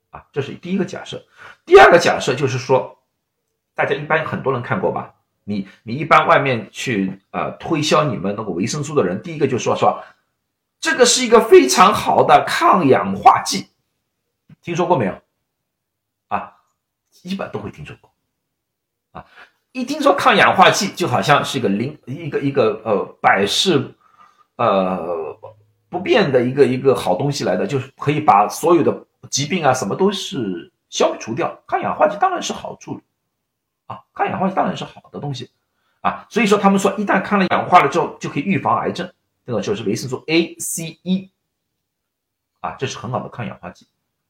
啊！这是第一个假设。第二个假设就是说，大家一般很多人看过吧？你你一般外面去呃推销你们那个维生素的人，第一个就说说这个是一个非常好的抗氧化剂，听说过没有？啊，一般都会听说过，啊，一听说抗氧化剂就好像是一个零一个一个呃百事呃不变的一个一个好东西来的，就是可以把所有的疾病啊什么都是消除掉。抗氧化剂当然是好处。啊，抗氧化剂当然是好的东西，啊，所以说他们说一旦抗了氧化了之后就可以预防癌症，这个就是维生素 A、C、E，啊，这是很好的抗氧化剂，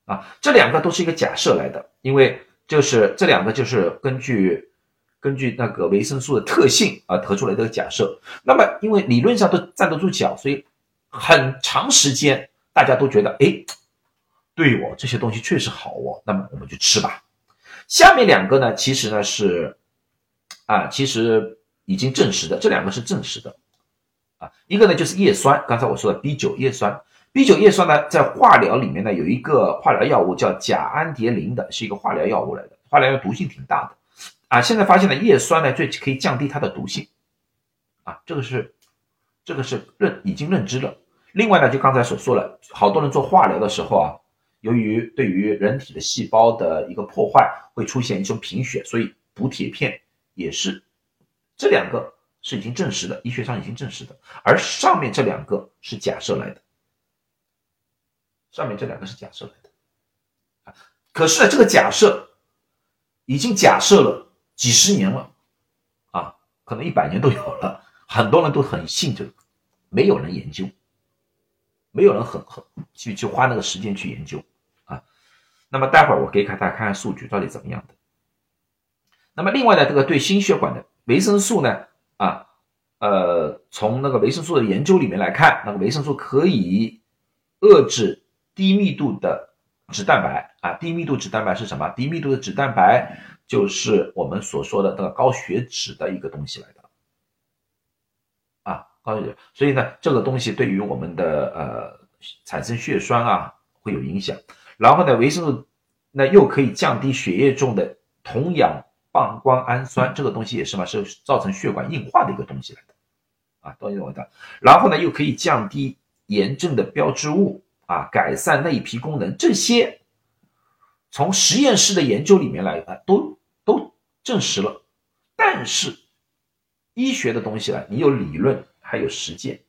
啊，这两个都是一个假设来的，因为就是这两个就是根据根据那个维生素的特性啊得出来的假设，那么因为理论上都站得住脚，所以很长时间大家都觉得，哎，对我这些东西确实好哦，那么我们就吃吧。下面两个呢，其实呢是，啊，其实已经证实的，这两个是证实的，啊，一个呢就是叶酸，刚才我说的 B 九叶酸，B 九叶酸呢在化疗里面呢有一个化疗药物叫甲氨蝶呤的，是一个化疗药物来的，化疗药毒性挺大的，啊，现在发现呢叶酸呢最可以降低它的毒性，啊，这个是，这个是认已经认知了。另外呢，就刚才所说了，好多人做化疗的时候啊。由于对于人体的细胞的一个破坏，会出现一种贫血，所以补铁片也是这两个是已经证实的，医学上已经证实的，而上面这两个是假设来的，上面这两个是假设来的，可是呢，这个假设已经假设了几十年了，啊，可能一百年都有了，很多人都很信这个，没有人研究，没有人很很去去花那个时间去研究啊。那么待会儿我给大家看看数据到底怎么样的。那么另外呢，这个对心血管的维生素呢，啊，呃，从那个维生素的研究里面来看，那个维生素可以遏制低密度的。脂蛋白啊，低密度脂蛋白是什么？低密度的脂蛋白就是我们所说的这个高血脂的一个东西来的，高血。所以呢，这个东西对于我们的呃产生血栓啊会有影响。然后呢，维生素那又可以降低血液中的酮氧半胱氨酸，这个东西也是嘛，是造成血管硬化的一个东西来的啊，都懂的。然后呢，又可以降低炎症的标志物。啊，改善内皮功能，这些从实验室的研究里面来啊，都都证实了。但是医学的东西呢，你有理论，还有实践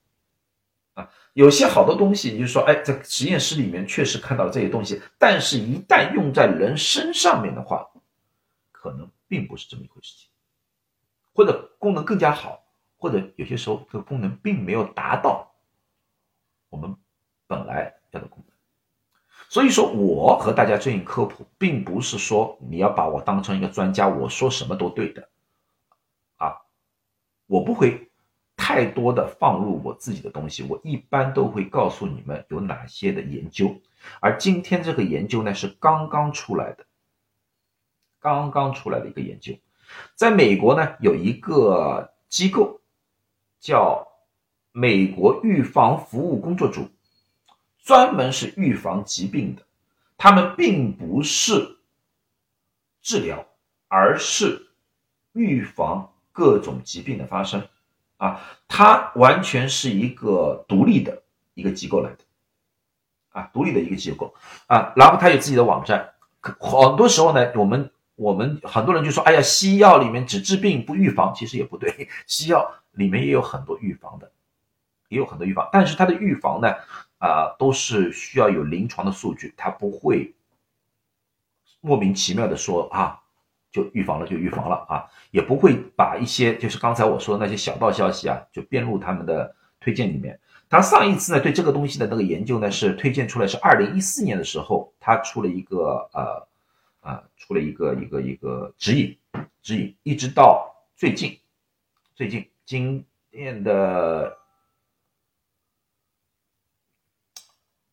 啊。有些好多东西，你就说，哎，在实验室里面确实看到了这些东西，但是一旦用在人身上面的话，可能并不是这么一回事情，或者功能更加好，或者有些时候这个功能并没有达到我们本来要。的功能，所以说我和大家进行科普，并不是说你要把我当成一个专家，我说什么都对的，啊，我不会太多的放入我自己的东西，我一般都会告诉你们有哪些的研究，而今天这个研究呢是刚刚出来的，刚刚出来的一个研究，在美国呢有一个机构叫美国预防服务工作组。专门是预防疾病的，他们并不是治疗，而是预防各种疾病的发生。啊，它完全是一个独立的一个机构来的，啊，独立的一个机构啊。然后它有自己的网站。很多时候呢，我们我们很多人就说，哎呀，西药里面只治病不预防，其实也不对，西药里面也有很多预防的，也有很多预防，但是它的预防呢？啊，都是需要有临床的数据，它不会莫名其妙的说啊，就预防了就预防了啊，也不会把一些就是刚才我说的那些小道消息啊，就编入他们的推荐里面。他上一次呢对这个东西的那个研究呢是推荐出来是二零一四年的时候，他出了一个呃啊出了一个一个一个指引指引，一直到最近最近今天的。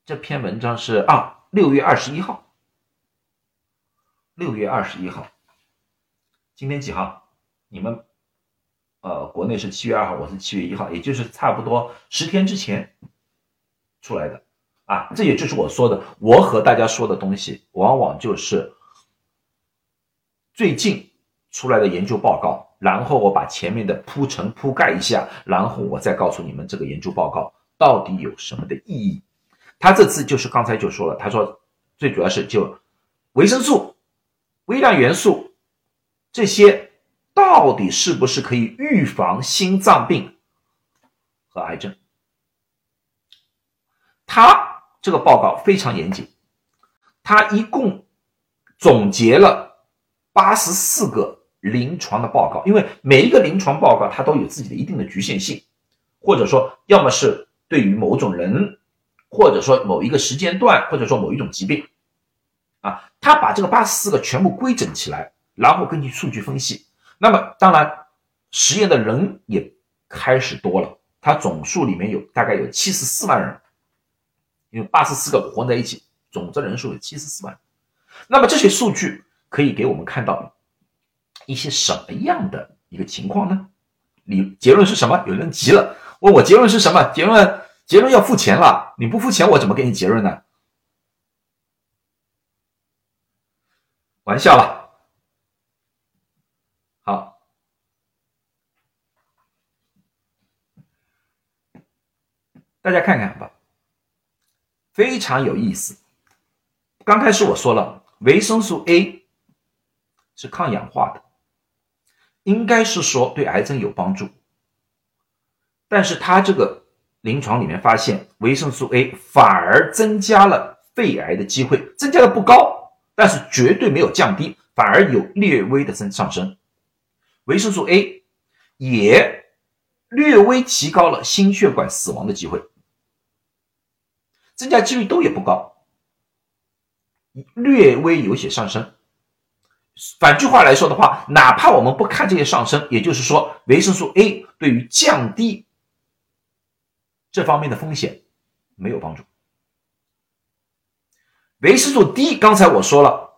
这篇文章是啊，六月二十一号。六月二十一号，今天几号？你们呃，国内是七月二号，我是七月一号，也就是差不多十天之前出来的啊。这也就是我说的，我和大家说的东西，往往就是最近出来的研究报告，然后我把前面的铺陈铺盖一下，然后我再告诉你们这个研究报告到底有什么的意义。他这次就是刚才就说了，他说最主要是就维生素、微量元素这些到底是不是可以预防心脏病和癌症？他这个报告非常严谨，他一共总结了八十四个临床的报告，因为每一个临床报告它都有自己的一定的局限性，或者说要么是对于某种人。或者说某一个时间段，或者说某一种疾病，啊，他把这个八十四个全部规整起来，然后根据数据分析。那么当然，实验的人也开始多了，他总数里面有大概有七十四万人，因为八十四个混在一起，总的人数有七十四万。那么这些数据可以给我们看到一些什么样的一个情况呢？你结论是什么？有人急了，问我结论是什么？结论。结论要付钱了，你不付钱，我怎么给你结论呢？玩笑了，好，大家看看吧，非常有意思。刚开始我说了，维生素 A 是抗氧化的，应该是说对癌症有帮助，但是它这个。临床里面发现，维生素 A 反而增加了肺癌的机会，增加的不高，但是绝对没有降低，反而有略微的增上升。维生素 A 也略微提高了心血管死亡的机会，增加几率都也不高，略微有些上升。反句话来说的话，哪怕我们不看这些上升，也就是说，维生素 A 对于降低这方面的风险没有帮助。维生素 D，刚才我说了，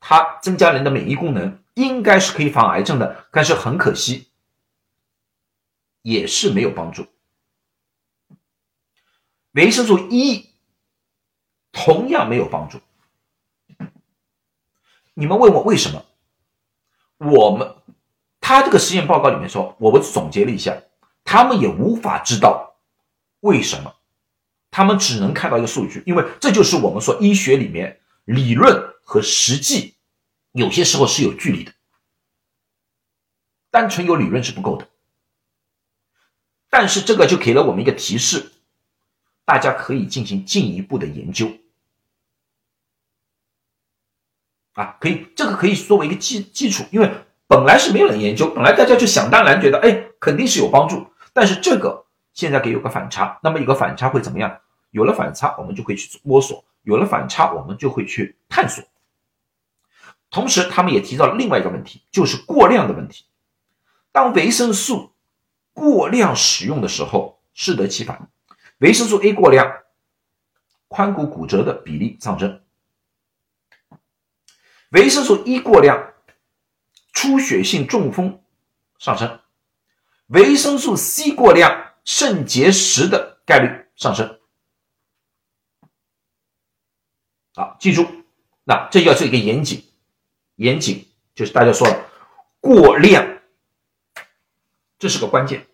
它增加人的免疫功能，应该是可以防癌症的，但是很可惜，也是没有帮助。维生素 E 同样没有帮助。你们问我为什么？我们他这个实验报告里面说，我们总结了一下，他们也无法知道为什么，他们只能看到一个数据，因为这就是我们说医学里面理论和实际有些时候是有距离的，单纯有理论是不够的。但是这个就给了我们一个提示，大家可以进行进一步的研究。啊，可以，这个可以作为一个基基础，因为本来是没有人研究，本来大家就想当然觉得，哎，肯定是有帮助。但是这个现在给有个反差，那么有个反差会怎么样？有了反差，我们就会去摸索；有了反差，我们就会去探索。同时，他们也提到了另外一个问题，就是过量的问题。当维生素过量使用的时候，适得其反。维生素 A 过量，髋骨骨折的比例上升。维生素 E 过量，出血性中风上升；维生素 C 过量，肾结石的概率上升。好，记住，那这要做一个严谨，严谨就是大家说了，过量，这是个关键，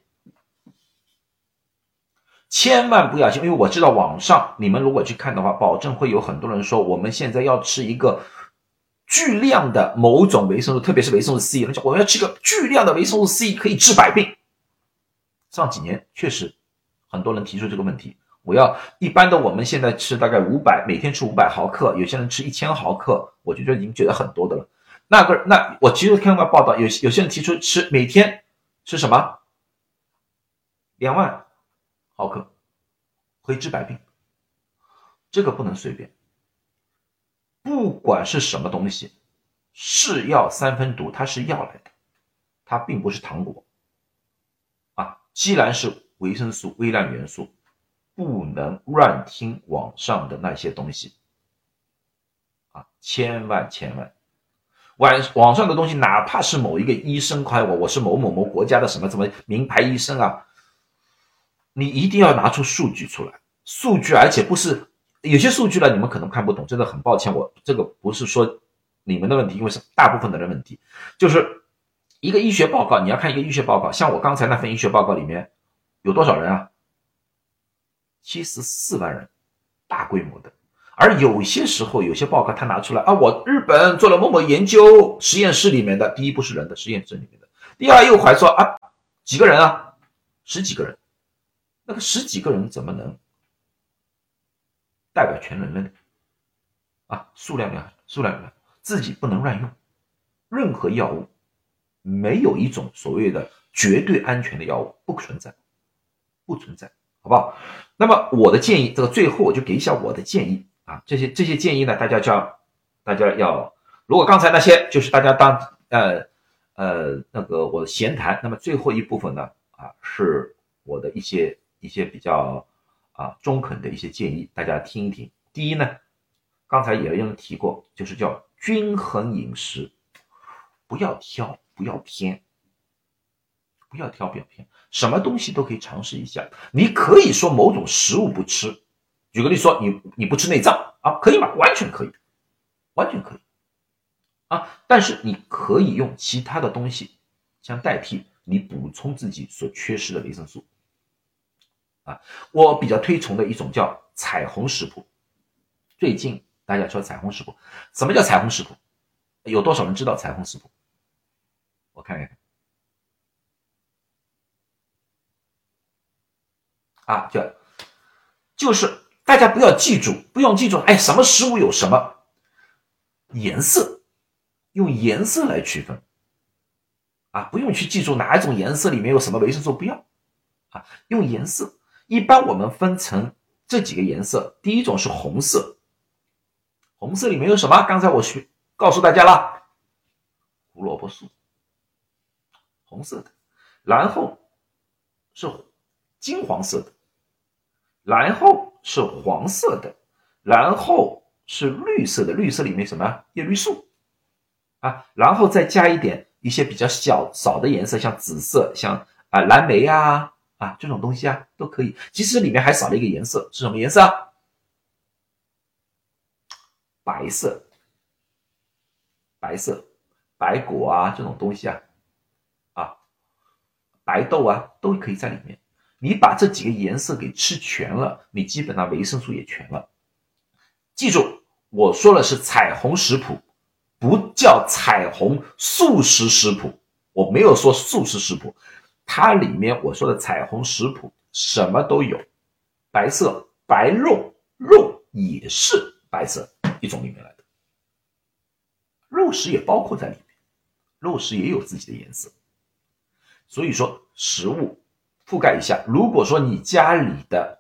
千万不要信，因为我知道网上你们如果去看的话，保证会有很多人说我们现在要吃一个。巨量的某种维生素，特别是维生素 C，人讲我们要吃个巨量的维生素 C 可以治百病。上几年确实很多人提出这个问题，我要一般的我们现在吃大概五百，每天吃五百毫克，有些人吃一千毫克，我就觉得已经觉得很多的了。那个那我其实看过报道，有有些人提出吃每天吃什么两万毫克可以治百病，这个不能随便。不管是什么东西，是药三分毒，它是药来的，它并不是糖果啊。既然是维生素、微量元素，不能乱听网上的那些东西啊！千万千万，网网上的东西，哪怕是某一个医生夸我，我是某某某国家的什么什么名牌医生啊，你一定要拿出数据出来，数据，而且不是。有些数据呢，你们可能看不懂，真的很抱歉，我这个不是说你们的问题，因为是大部分的人问题，就是一个医学报告，你要看一个医学报告，像我刚才那份医学报告里面有多少人啊？七十四万人，大规模的。而有些时候，有些报告他拿出来啊，我日本做了某某研究实验室里面的，第一不是人的实验室里面的，第二又还说啊几个人啊，十几个人，那个十几个人怎么能？代表全人类的啊，数量量数量量，自己不能乱用。任何药物没有一种所谓的绝对安全的药物，不存在，不存在，好不好？那么我的建议，这个最后我就给一下我的建议啊，这些这些建议呢，大家就要大家要，如果刚才那些就是大家当呃呃那个我的闲谈，那么最后一部分呢啊，是我的一些一些比较。啊，中肯的一些建议，大家听一听。第一呢，刚才也有人提过，就是叫均衡饮食，不要挑，不要偏，不要挑，不要偏，什么东西都可以尝试一下。你可以说某种食物不吃，举个例说，你你不吃内脏啊，可以吗？完全可以，完全可以啊。但是你可以用其他的东西相代替，你补充自己所缺失的维生素。啊，我比较推崇的一种叫彩虹食谱。最近大家说彩虹食谱，什么叫彩虹食谱？有多少人知道彩虹食谱？我看一看。啊，就就是大家不要记住，不用记住，哎，什么食物有什么？颜色，用颜色来区分。啊，不用去记住哪一种颜色里面有什么维生素，不要。啊，用颜色，一般我们分成这几个颜色。第一种是红色，红色里面有什么？刚才我去告诉大家了，胡萝卜素，红色的。然后是金黄色的，然后是黄色的，然后是绿色的。绿色里面什么？叶绿素。啊，然后再加一点一些比较小少的颜色，像紫色，像啊蓝莓啊。啊，这种东西啊都可以。其实里面还少了一个颜色，是什么颜色？啊？白色，白色，白果啊这种东西啊，啊，白豆啊都可以在里面。你把这几个颜色给吃全了，你基本上维生素也全了。记住，我说的是彩虹食谱，不叫彩虹素食食谱，我没有说素食食谱。它里面我说的彩虹食谱什么都有，白色白肉肉也是白色一种里面来的，肉食也包括在里面，肉食也有自己的颜色，所以说食物覆盖一下。如果说你家里的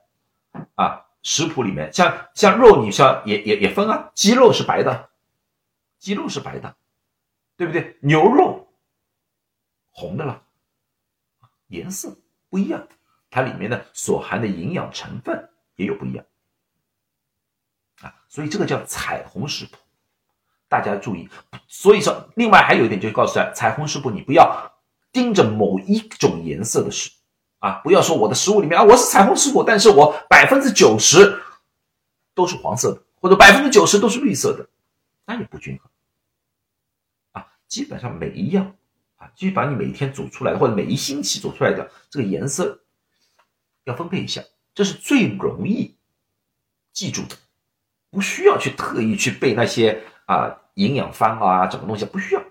啊食谱里面像像肉，你像也也也分啊，鸡肉是白的，鸡肉是白的，对不对？牛肉红的了。颜色不一样，它里面的所含的营养成分也有不一样啊，所以这个叫彩虹食谱，大家注意。所以说，另外还有一点就是告诉大家，彩虹食谱你不要盯着某一种颜色的食啊，不要说我的食物里面啊我是彩虹食谱，但是我百分之九十都是黄色的，或者百分之九十都是绿色的，那也不均衡啊，基本上每一样。啊，继续把你每天煮出来的，或者每一星期煮出来的这个颜色要分配一下，这是最容易记住的，不需要去特意去背那些啊营养方啊，什么东西不需要，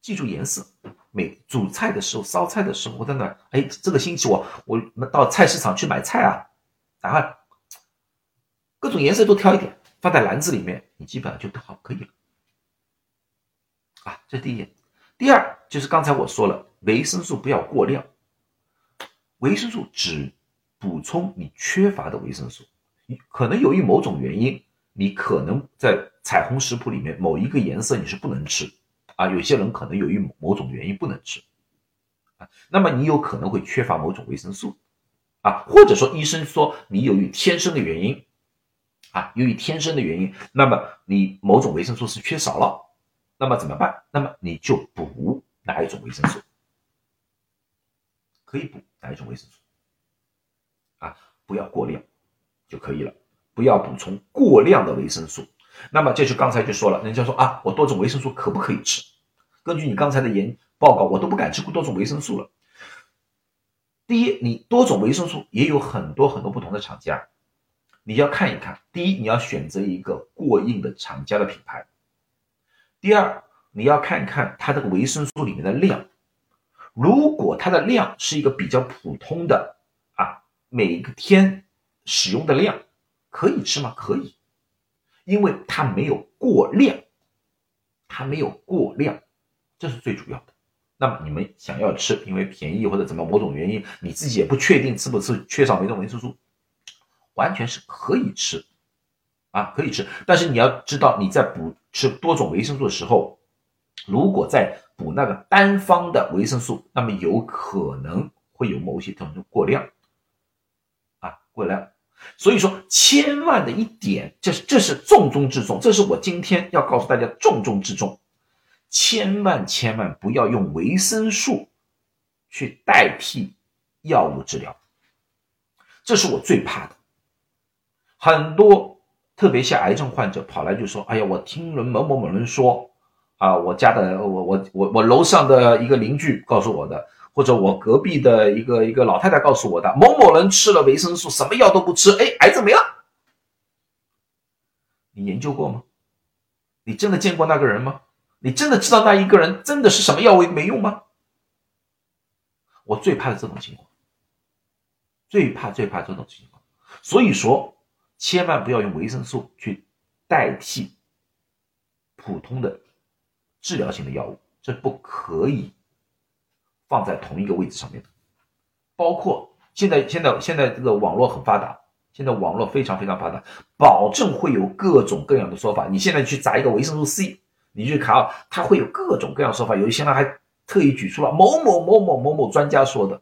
记住颜色。每煮菜的时候、烧菜的时候，我在那，哎，这个星期我我们到菜市场去买菜啊，然后各种颜色都挑一点，放在篮子里面，你基本上就都好可以了。啊，这是第一点。第二就是刚才我说了，维生素不要过量，维生素只补充你缺乏的维生素。可能由于某种原因，你可能在彩虹食谱里面某一个颜色你是不能吃啊。有些人可能由于某种原因不能吃啊，那么你有可能会缺乏某种维生素啊，或者说医生说你由于天生的原因啊，由于天生的原因，那么你某种维生素是缺少了。那么怎么办？那么你就补哪一种维生素？可以补哪一种维生素？啊，不要过量就可以了，不要补充过量的维生素。那么这就刚才就说了，人家说啊，我多种维生素可不可以吃？根据你刚才的研报告，我都不敢吃多种维生素了。第一，你多种维生素也有很多很多不同的厂家，你要看一看。第一，你要选择一个过硬的厂家的品牌。第二，你要看看它这个维生素里面的量，如果它的量是一个比较普通的啊，每一个天使用的量，可以吃吗？可以，因为它没有过量，它没有过量，这是最主要的。那么你们想要吃，因为便宜或者怎么某种原因，你自己也不确定吃不吃，缺少维生素，完全是可以吃。啊，可以吃，但是你要知道，你在补吃多种维生素的时候，如果在补那个单方的维生素，那么有可能会有某些东西过量，啊，过量。所以说，千万的一点，这是这是重中之重，这是我今天要告诉大家重中之重，千万千万不要用维生素去代替药物治疗，这是我最怕的，很多。特别像癌症患者跑来就说：“哎呀，我听人某某某人说，啊，我家的我我我我楼上的一个邻居告诉我的，或者我隔壁的一个一个老太太告诉我的，某某人吃了维生素，什么药都不吃，哎，癌症没了。你研究过吗？你真的见过那个人吗？你真的知道那一个人真的是什么药物没用吗？我最怕的这种情况，最怕最怕这种情况，所以说。”千万不要用维生素去代替普通的治疗性的药物，这不可以放在同一个位置上面的。包括现在现在现在这个网络很发达，现在网络非常非常发达，保证会有各种各样的说法。你现在去砸一个维生素 C，你去看啊，它会有各种各样说法，有一些人还特意举出了某某某某某某专家说的。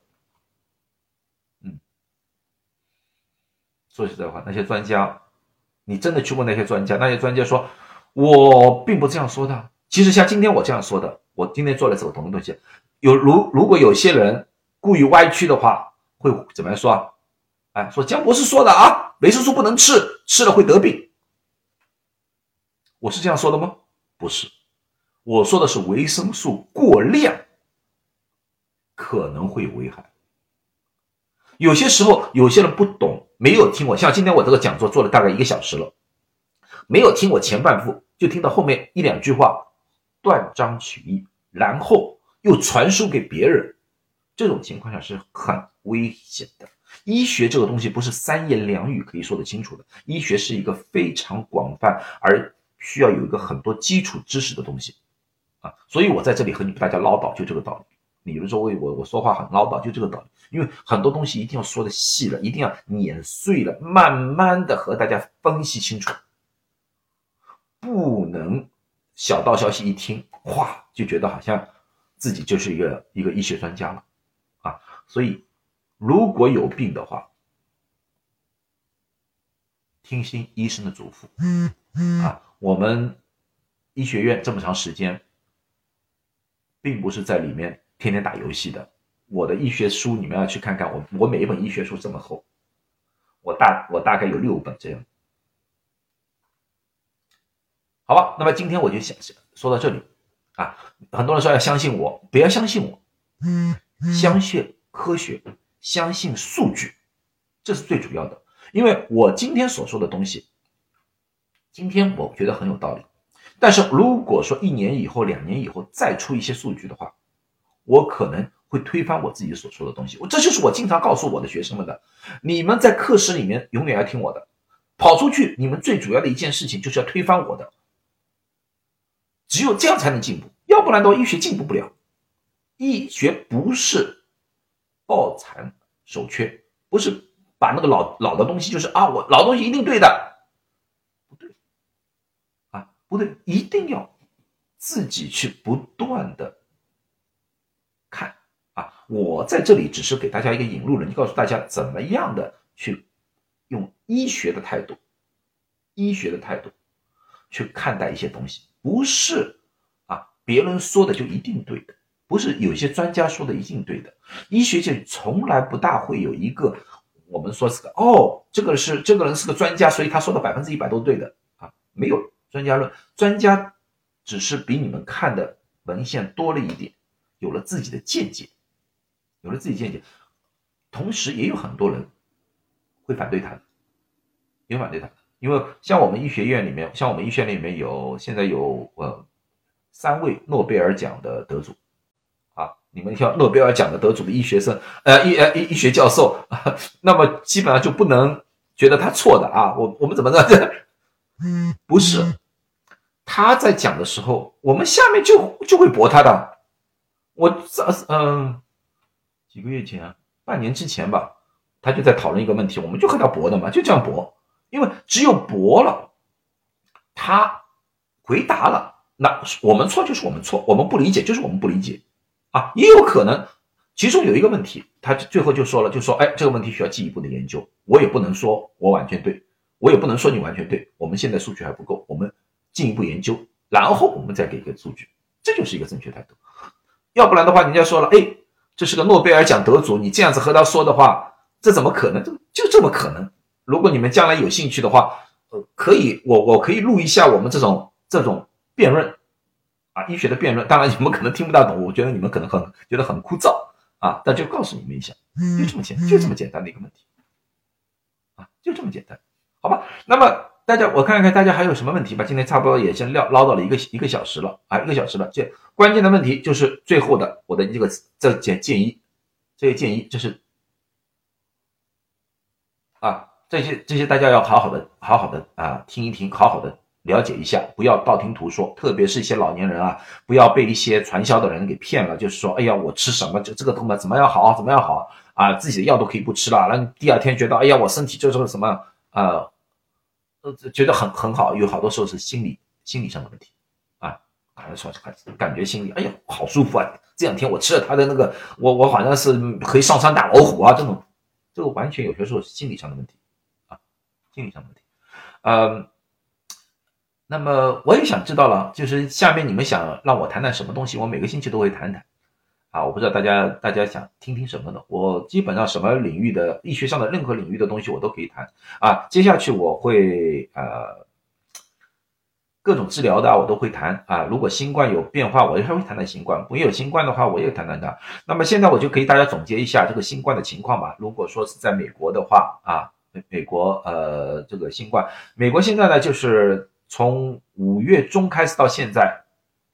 说实在话，那些专家。你真的去问那些专家，那些专家说，我并不这样说的。其实像今天我这样说的，我今天做了手同的东西，有如如果有些人故意歪曲的话，会怎么样说啊？哎，说江博士说的啊，维生素不能吃，吃了会得病。我是这样说的吗？不是，我说的是维生素过量可能会有危害。有些时候，有些人不懂，没有听我。像今天我这个讲座做了大概一个小时了，没有听我前半部，就听到后面一两句话，断章取义，然后又传输给别人，这种情况下是很危险的。医学这个东西不是三言两语可以说得清楚的，医学是一个非常广泛而需要有一个很多基础知识的东西啊。所以我在这里和你们大家唠叨，就这个道理。你比如说，我我我说话很唠叨，就这个道理。因为很多东西一定要说的细了，一定要碾碎了，慢慢的和大家分析清楚，不能小道消息一听，哗就觉得好像自己就是一个一个医学专家了啊。所以如果有病的话，听信医生的嘱咐啊。我们医学院这么长时间，并不是在里面。天天打游戏的，我的医学书你们要去看看。我我每一本医学书这么厚，我大我大概有六本这样。好吧，那么今天我就想说到这里啊。很多人说要相信我，不要相信我，相信科学，相信数据，这是最主要的。因为我今天所说的东西，今天我觉得很有道理。但是如果说一年以后、两年以后再出一些数据的话，我可能会推翻我自己所说的东西，我这就是我经常告诉我的学生们的。你们在课室里面永远要听我的，跑出去，你们最主要的一件事情就是要推翻我的。只有这样才能进步，要不然的话，医学进步不了。医学不是抱残守缺，不是把那个老老的东西，就是啊，我老东西一定对的，不对，啊，不对，一定要自己去不断的。看啊，我在这里只是给大家一个引路人，告诉大家怎么样的去用医学的态度，医学的态度去看待一些东西，不是啊别人说的就一定对的，不是有些专家说的一定对的。医学界从来不大会有一个我们说是个哦，这个是这个人是个专家，所以他说的百分之一百都对的啊，没有专家论，专家只是比你们看的文献多了一点。有了自己的见解，有了自己见解，同时也有很多人会反对他的，也反对他，因为像我们医学院里面，像我们医学院里面有现在有呃三位诺贝尔奖的得主啊，你们像诺贝尔奖的得主的医学生，呃医呃医医学教授，那么基本上就不能觉得他错的啊，我我们怎么着？不是他在讲的时候，我们下面就就会驳他的。我这嗯，几个月前，半年之前吧，他就在讨论一个问题，我们就和他驳的嘛，就这样驳，因为只有驳了，他回答了，那我们错就是我们错，我们不理解就是我们不理解。啊，也有可能其中有一个问题，他最后就说了，就说哎，这个问题需要进一步的研究，我也不能说我完全对，我也不能说你完全对，我们现在数据还不够，我们进一步研究，然后我们再给一个数据，这就是一个正确态度。要不然的话，人家说了，哎，这是个诺贝尔奖得主，你这样子和他说的话，这怎么可能？就就这么可能？如果你们将来有兴趣的话，呃，可以，我我可以录一下我们这种这种辩论，啊，医学的辩论。当然你们可能听不大懂，我觉得你们可能很觉得很枯燥啊，但就告诉你们一下，就这么简，就这么简单的一个问题，啊，就这么简单，好吧？那么。大家，我看一看大家还有什么问题吧。今天差不多也先唠唠叨了一个一个小时了啊，一个小时了。这关键的问题就是最后的我的这个这建建议，这些建议这是啊，这些这些大家要好好的好好的啊听一听，好好的了解一下，不要道听途说，特别是一些老年人啊，不要被一些传销的人给骗了，就是说，哎呀，我吃什么就这个怎么怎么样好，怎么样好啊，自己的药都可以不吃了，那第二天觉得，哎呀，我身体就是个什么啊，呃，觉得很很好，有好多时候是心理心理上的问题啊，感觉说感觉心里，哎呀，好舒服啊，这两天我吃了他的那个，我我好像是可以上山打老虎啊，这种，这个完全有些时候是心理上的问题啊，心理上的问题，嗯。那么我也想知道了，就是下面你们想让我谈谈什么东西？我每个星期都会谈谈，啊，我不知道大家大家想听听什么呢？我基本上什么领域的医学上的任何领域的东西我都可以谈啊。接下去我会呃各种治疗的我都会谈啊。如果新冠有变化，我也会谈谈新冠；没有新冠的话，我也谈谈它。那么现在我就可以大家总结一下这个新冠的情况吧。如果说是在美国的话啊，美美国呃这个新冠，美国现在呢就是。从五月中开始到现在，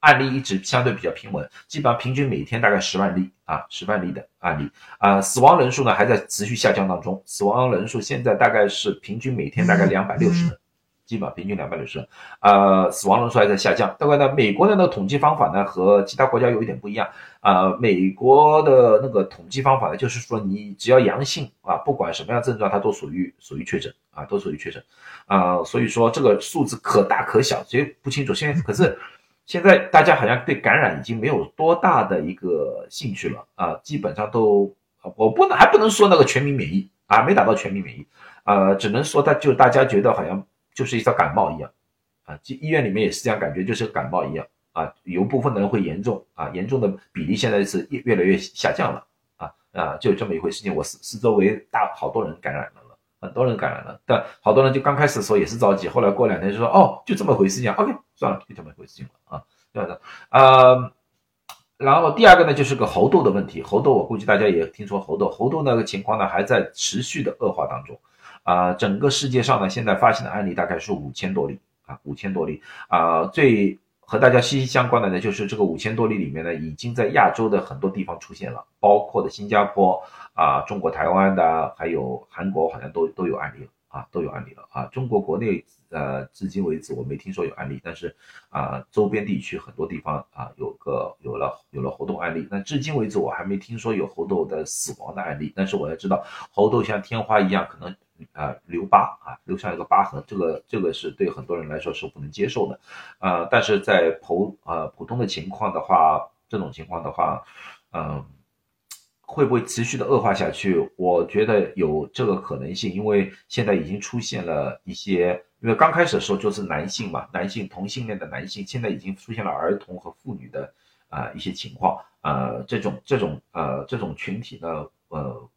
案例一直相对比较平稳，基本上平均每天大概十万例啊，十万例的案例啊，死亡人数呢还在持续下降当中，死亡人数现在大概是平均每天大概两百六十人。基本上平均两百六十人，呃，死亡人数还在下降。另外呢，美国的那个统计方法呢和其他国家有一点不一样啊。美国的那个统计方法呢，就是说你只要阳性啊，不管什么样症状，它都属于属于确诊啊，都属于确诊啊。所以说这个数字可大可小，所以不清楚。现在可是现在大家好像对感染已经没有多大的一个兴趣了啊，基本上都我不能还不能说那个全民免疫啊，没达到全民免疫啊，只能说他就大家觉得好像。就是一场感冒一样，啊，医院里面也是这样感觉，就是感冒一样啊。有部分的人会严重啊，严重的比例现在是越越来越下降了啊啊，就这么一回事情。我四四周围大好多人感染了，很多人感染了，但好多人就刚开始的时候也是着急，后来过两天就说哦，就这么回事情，OK，算了，就这么回事情了啊，对的啊。然后第二个呢，就是个猴痘的问题，猴痘我估计大家也听说猴痘，猴痘那个情况呢还在持续的恶化当中。啊，整个世界上呢，现在发现的案例大概是五千多例啊，五千多例啊。最和大家息息相关的呢，就是这个五千多例里面呢，已经在亚洲的很多地方出现了，包括的新加坡啊、中国台湾的，还有韩国，好像都都有案例了啊，都有案例了啊。中国国内呃，至今为止我没听说有案例，但是啊，周边地区很多地方啊，有个有了有了猴痘案例。那至今为止我还没听说有猴痘的死亡的案例，但是我要知道，猴痘像天花一样可能。啊，留疤啊，留下一个疤痕，这个这个是对很多人来说是不能接受的，啊，但是在普啊普通的情况的话，这种情况的话，嗯，会不会持续的恶化下去？我觉得有这个可能性，因为现在已经出现了一些，因为刚开始的时候就是男性嘛，男性同性恋的男性，现在已经出现了儿童和妇女的啊一些情况，呃，这种这种呃这种群体呢，呃，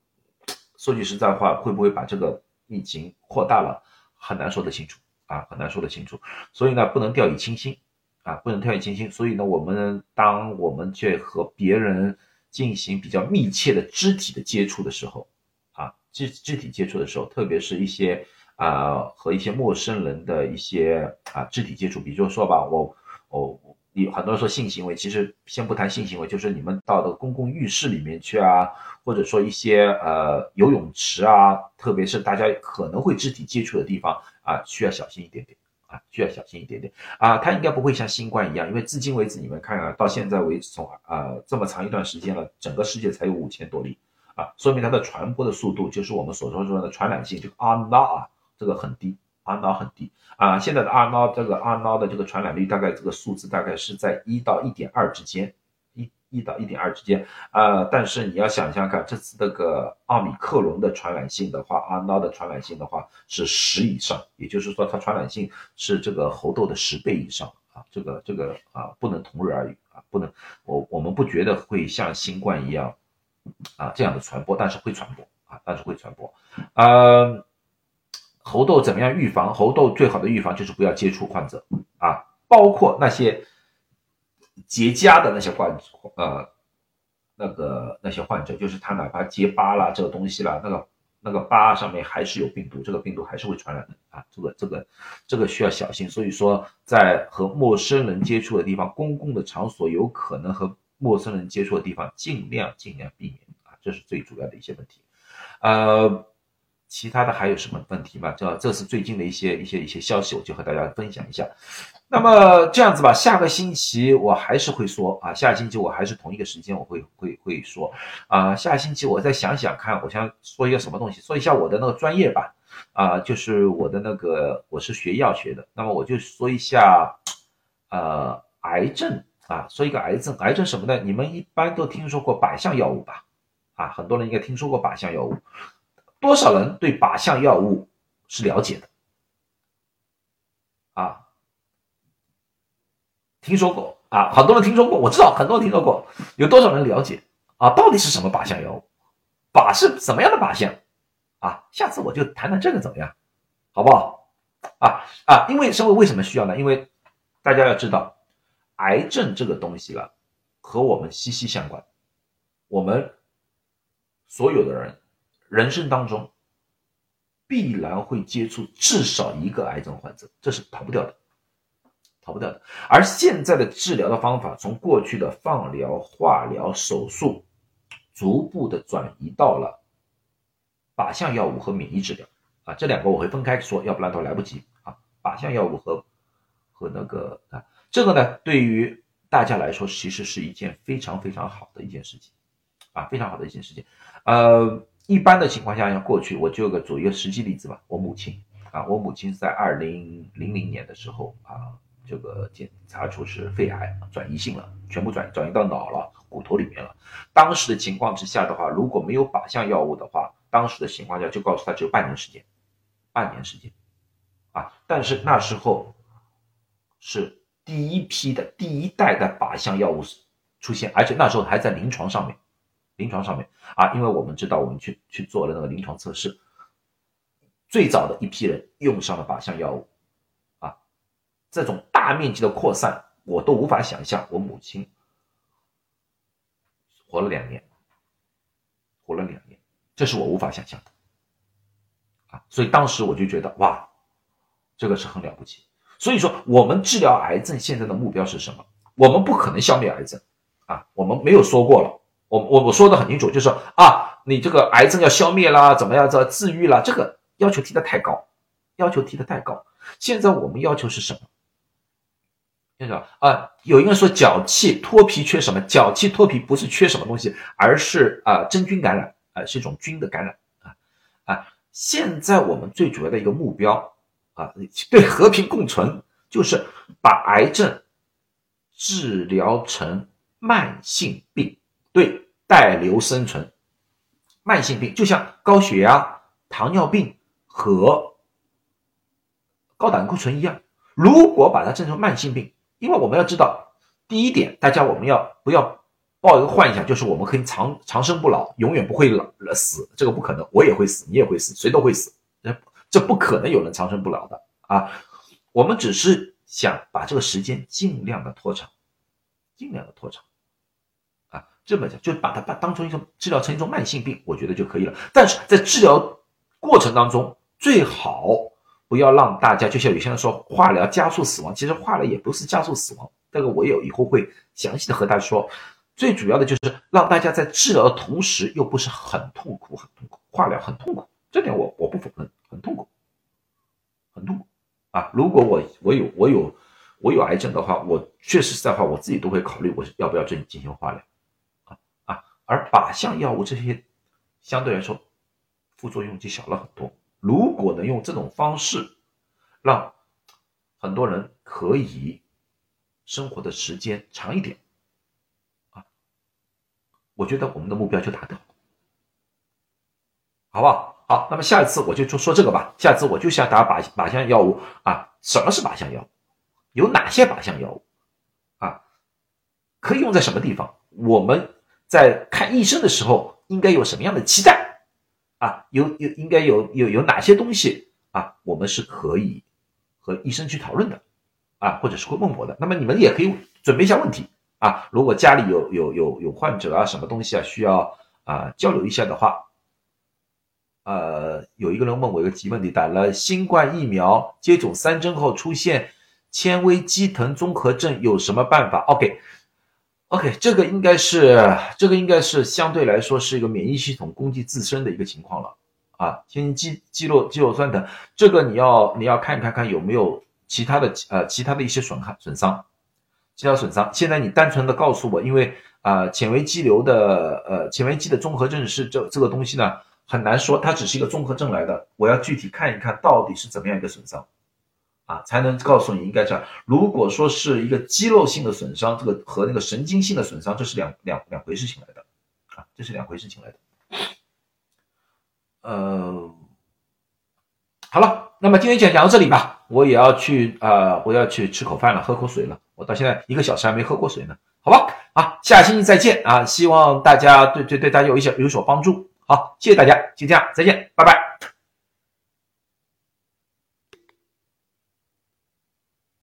说句实在话，会不会把这个疫情扩大了，很难说得清楚啊，很难说得清楚。所以呢，不能掉以轻心啊，不能掉以轻心。所以呢，我们当我们去和别人进行比较密切的肢体的接触的时候，啊，肢肢体接触的时候，特别是一些啊和一些陌生人的一些啊肢体接触，比如说吧，我我。有很多人说性行为，其实先不谈性行为，就是你们到的公共浴室里面去啊，或者说一些呃游泳池啊，特别是大家可能会肢体接触的地方啊，需要小心一点点啊，需要小心一点点啊。它应该不会像新冠一样，因为至今为止你们看啊，到现在为止从啊这么长一段时间了，整个世界才有五千多例啊，说明它的传播的速度，就是我们所说说的传染性，这个 R n 啊，这个很低。R n 很低啊，现在的 R n 这个 R n 的这个传染率大概这个数字大概是在一到一点二之间，一到一点二之间啊。但是你要想想看，这次这个奥米克戎的传染性的话阿诺的传染性的话是十以上，也就是说它传染性是这个猴痘的十倍以上啊。这个这个啊不能同日而语啊，不能我我们不觉得会像新冠一样啊这样的传播，但是会传播啊，但是会传播啊。猴痘怎么样预防？猴痘最好的预防就是不要接触患者啊，包括那些结痂的那些患呃那个那些患者，就是他哪怕结疤了这个东西了，那个那个疤上面还是有病毒，这个病毒还是会传染的啊，这个这个这个需要小心。所以说，在和陌生人接触的地方，公共的场所有可能和陌生人接触的地方，尽量尽量避免啊，这是最主要的一些问题，呃。其他的还有什么问题吗？这这是最近的一些一些一些消息，我就和大家分享一下。那么这样子吧，下个星期我还是会说啊，下星期我还是同一个时间我会会会说啊，下星期我再想想看，我想说一个什么东西，说一下我的那个专业吧，啊，就是我的那个我是学药学的，那么我就说一下，呃，癌症啊，说一个癌症，癌症什么呢？你们一般都听说过靶向药物吧？啊，很多人应该听说过靶向药物，多少人对靶向药物是了解的？啊？听说过啊，很多人听说过，我知道很多人听说过，有多少人了解啊？到底是什么靶向药物？靶是什么样的靶向啊？下次我就谈谈这个怎么样，好不好？啊啊，因为社会？为什么需要呢？因为大家要知道，癌症这个东西了，和我们息息相关。我们所有的人人生当中，必然会接触至少一个癌症患者，这是逃不掉的。逃不掉的，而现在的治疗的方法，从过去的放疗、化疗、手术，逐步的转移到了靶向药物和免疫治疗啊，这两个我会分开说，要不然都来不及啊。靶向药物和和那个啊，这个呢，对于大家来说，其实是一件非常非常好的一件事情啊，非常好的一件事情。呃，一般的情况下，像过去，我就个举一个实际例子吧，我母亲啊，我母亲在二零零零年的时候啊。这个检查出是肺癌转移性了，全部转转移到脑了，骨头里面了。当时的情况之下的话，如果没有靶向药物的话，当时的情况下就告诉他只有半年时间，半年时间，啊！但是那时候是第一批的第一代的靶向药物出现，而且那时候还在临床上面，临床上面啊，因为我们知道我们去去做了那个临床测试，最早的一批人用上了靶向药物。啊这种大面积的扩散，我都无法想象。我母亲活了两年，活了两年，这是我无法想象的啊！所以当时我就觉得，哇，这个是很了不起。所以说，我们治疗癌症现在的目标是什么？我们不可能消灭癌症啊！我们没有说过了，我我我说的很清楚，就是啊，你这个癌症要消灭啦，怎么样这治愈啦？这个要求提的太高，要求提的太高。现在我们要求是什么？听着啊，有一个人说脚气脱皮缺什么？脚气脱皮不是缺什么东西，而是啊真菌感染啊，是一种菌的感染啊啊！现在我们最主要的一个目标啊，对和平共存，就是把癌症治疗成慢性病，对带瘤生存。慢性病就像高血压、糖尿病和高胆固醇一样，如果把它治成慢性病。因为我们要知道，第一点，大家我们要不要抱一个幻想，就是我们可以长长生不老，永远不会老死，这个不可能，我也会死，你也会死，谁都会死，这这不可能有人长生不老的啊！我们只是想把这个时间尽量的拖长，尽量的拖长，啊，这么讲就把它把当成一种治疗成一种慢性病，我觉得就可以了。但是在治疗过程当中，最好。不要让大家就像有些人说化疗加速死亡，其实化疗也不是加速死亡。这个我有以后会详细的和大家说。最主要的就是让大家在治疗的同时又不是很痛苦，很痛苦。化疗很痛苦，这点我我不否认，很痛苦，很痛苦啊！如果我我有我有我有癌症的话，我确实实在话，我自己都会考虑我要不要进进行化疗啊啊！而靶向药物这些相对来说副作用就小了很多。如果能用这种方式，让很多人可以生活的时间长一点，啊，我觉得我们的目标就达到，好不好？好，那么下一次我就说说这个吧。下次我就想打靶靶向药物啊，什么是靶向药物？有哪些靶向药物？啊，可以用在什么地方？我们在看医生的时候应该有什么样的期待？啊，有有应该有有有哪些东西啊？我们是可以和医生去讨论的，啊，或者是会问我的。那么你们也可以准备一下问题啊。如果家里有有有有患者啊，什么东西啊需要啊交流一下的话，呃，有一个人问我一个提问：题打了新冠疫苗接种三针后出现纤维肌疼综合症有什么办法？OK。OK，这个应该是这个应该是相对来说是一个免疫系统攻击自身的一个情况了。啊，先天肌肌肉肌肉酸疼，这个你要你要看一看看有没有其他的呃其他的一些损害损伤，其他损伤。现在你单纯的告诉我，因为啊纤维肌瘤的呃纤维肌的综合症是这这个东西呢很难说，它只是一个综合症来的，我要具体看一看到底是怎么样一个损伤，啊才能告诉你应该这样。如果说是一个肌肉性的损伤，这个和那个神经性的损伤，这是两两两回事情来的，啊这是两回事情来的。呃，好了，那么今天讲讲到这里吧，我也要去啊，我要去吃口饭了，喝口水了。我到现在一个小时还没喝过水呢，好吧？啊，下星期再见啊！希望大家对对对大家有一些有所帮助。好，谢谢大家，就这样，再见，拜拜。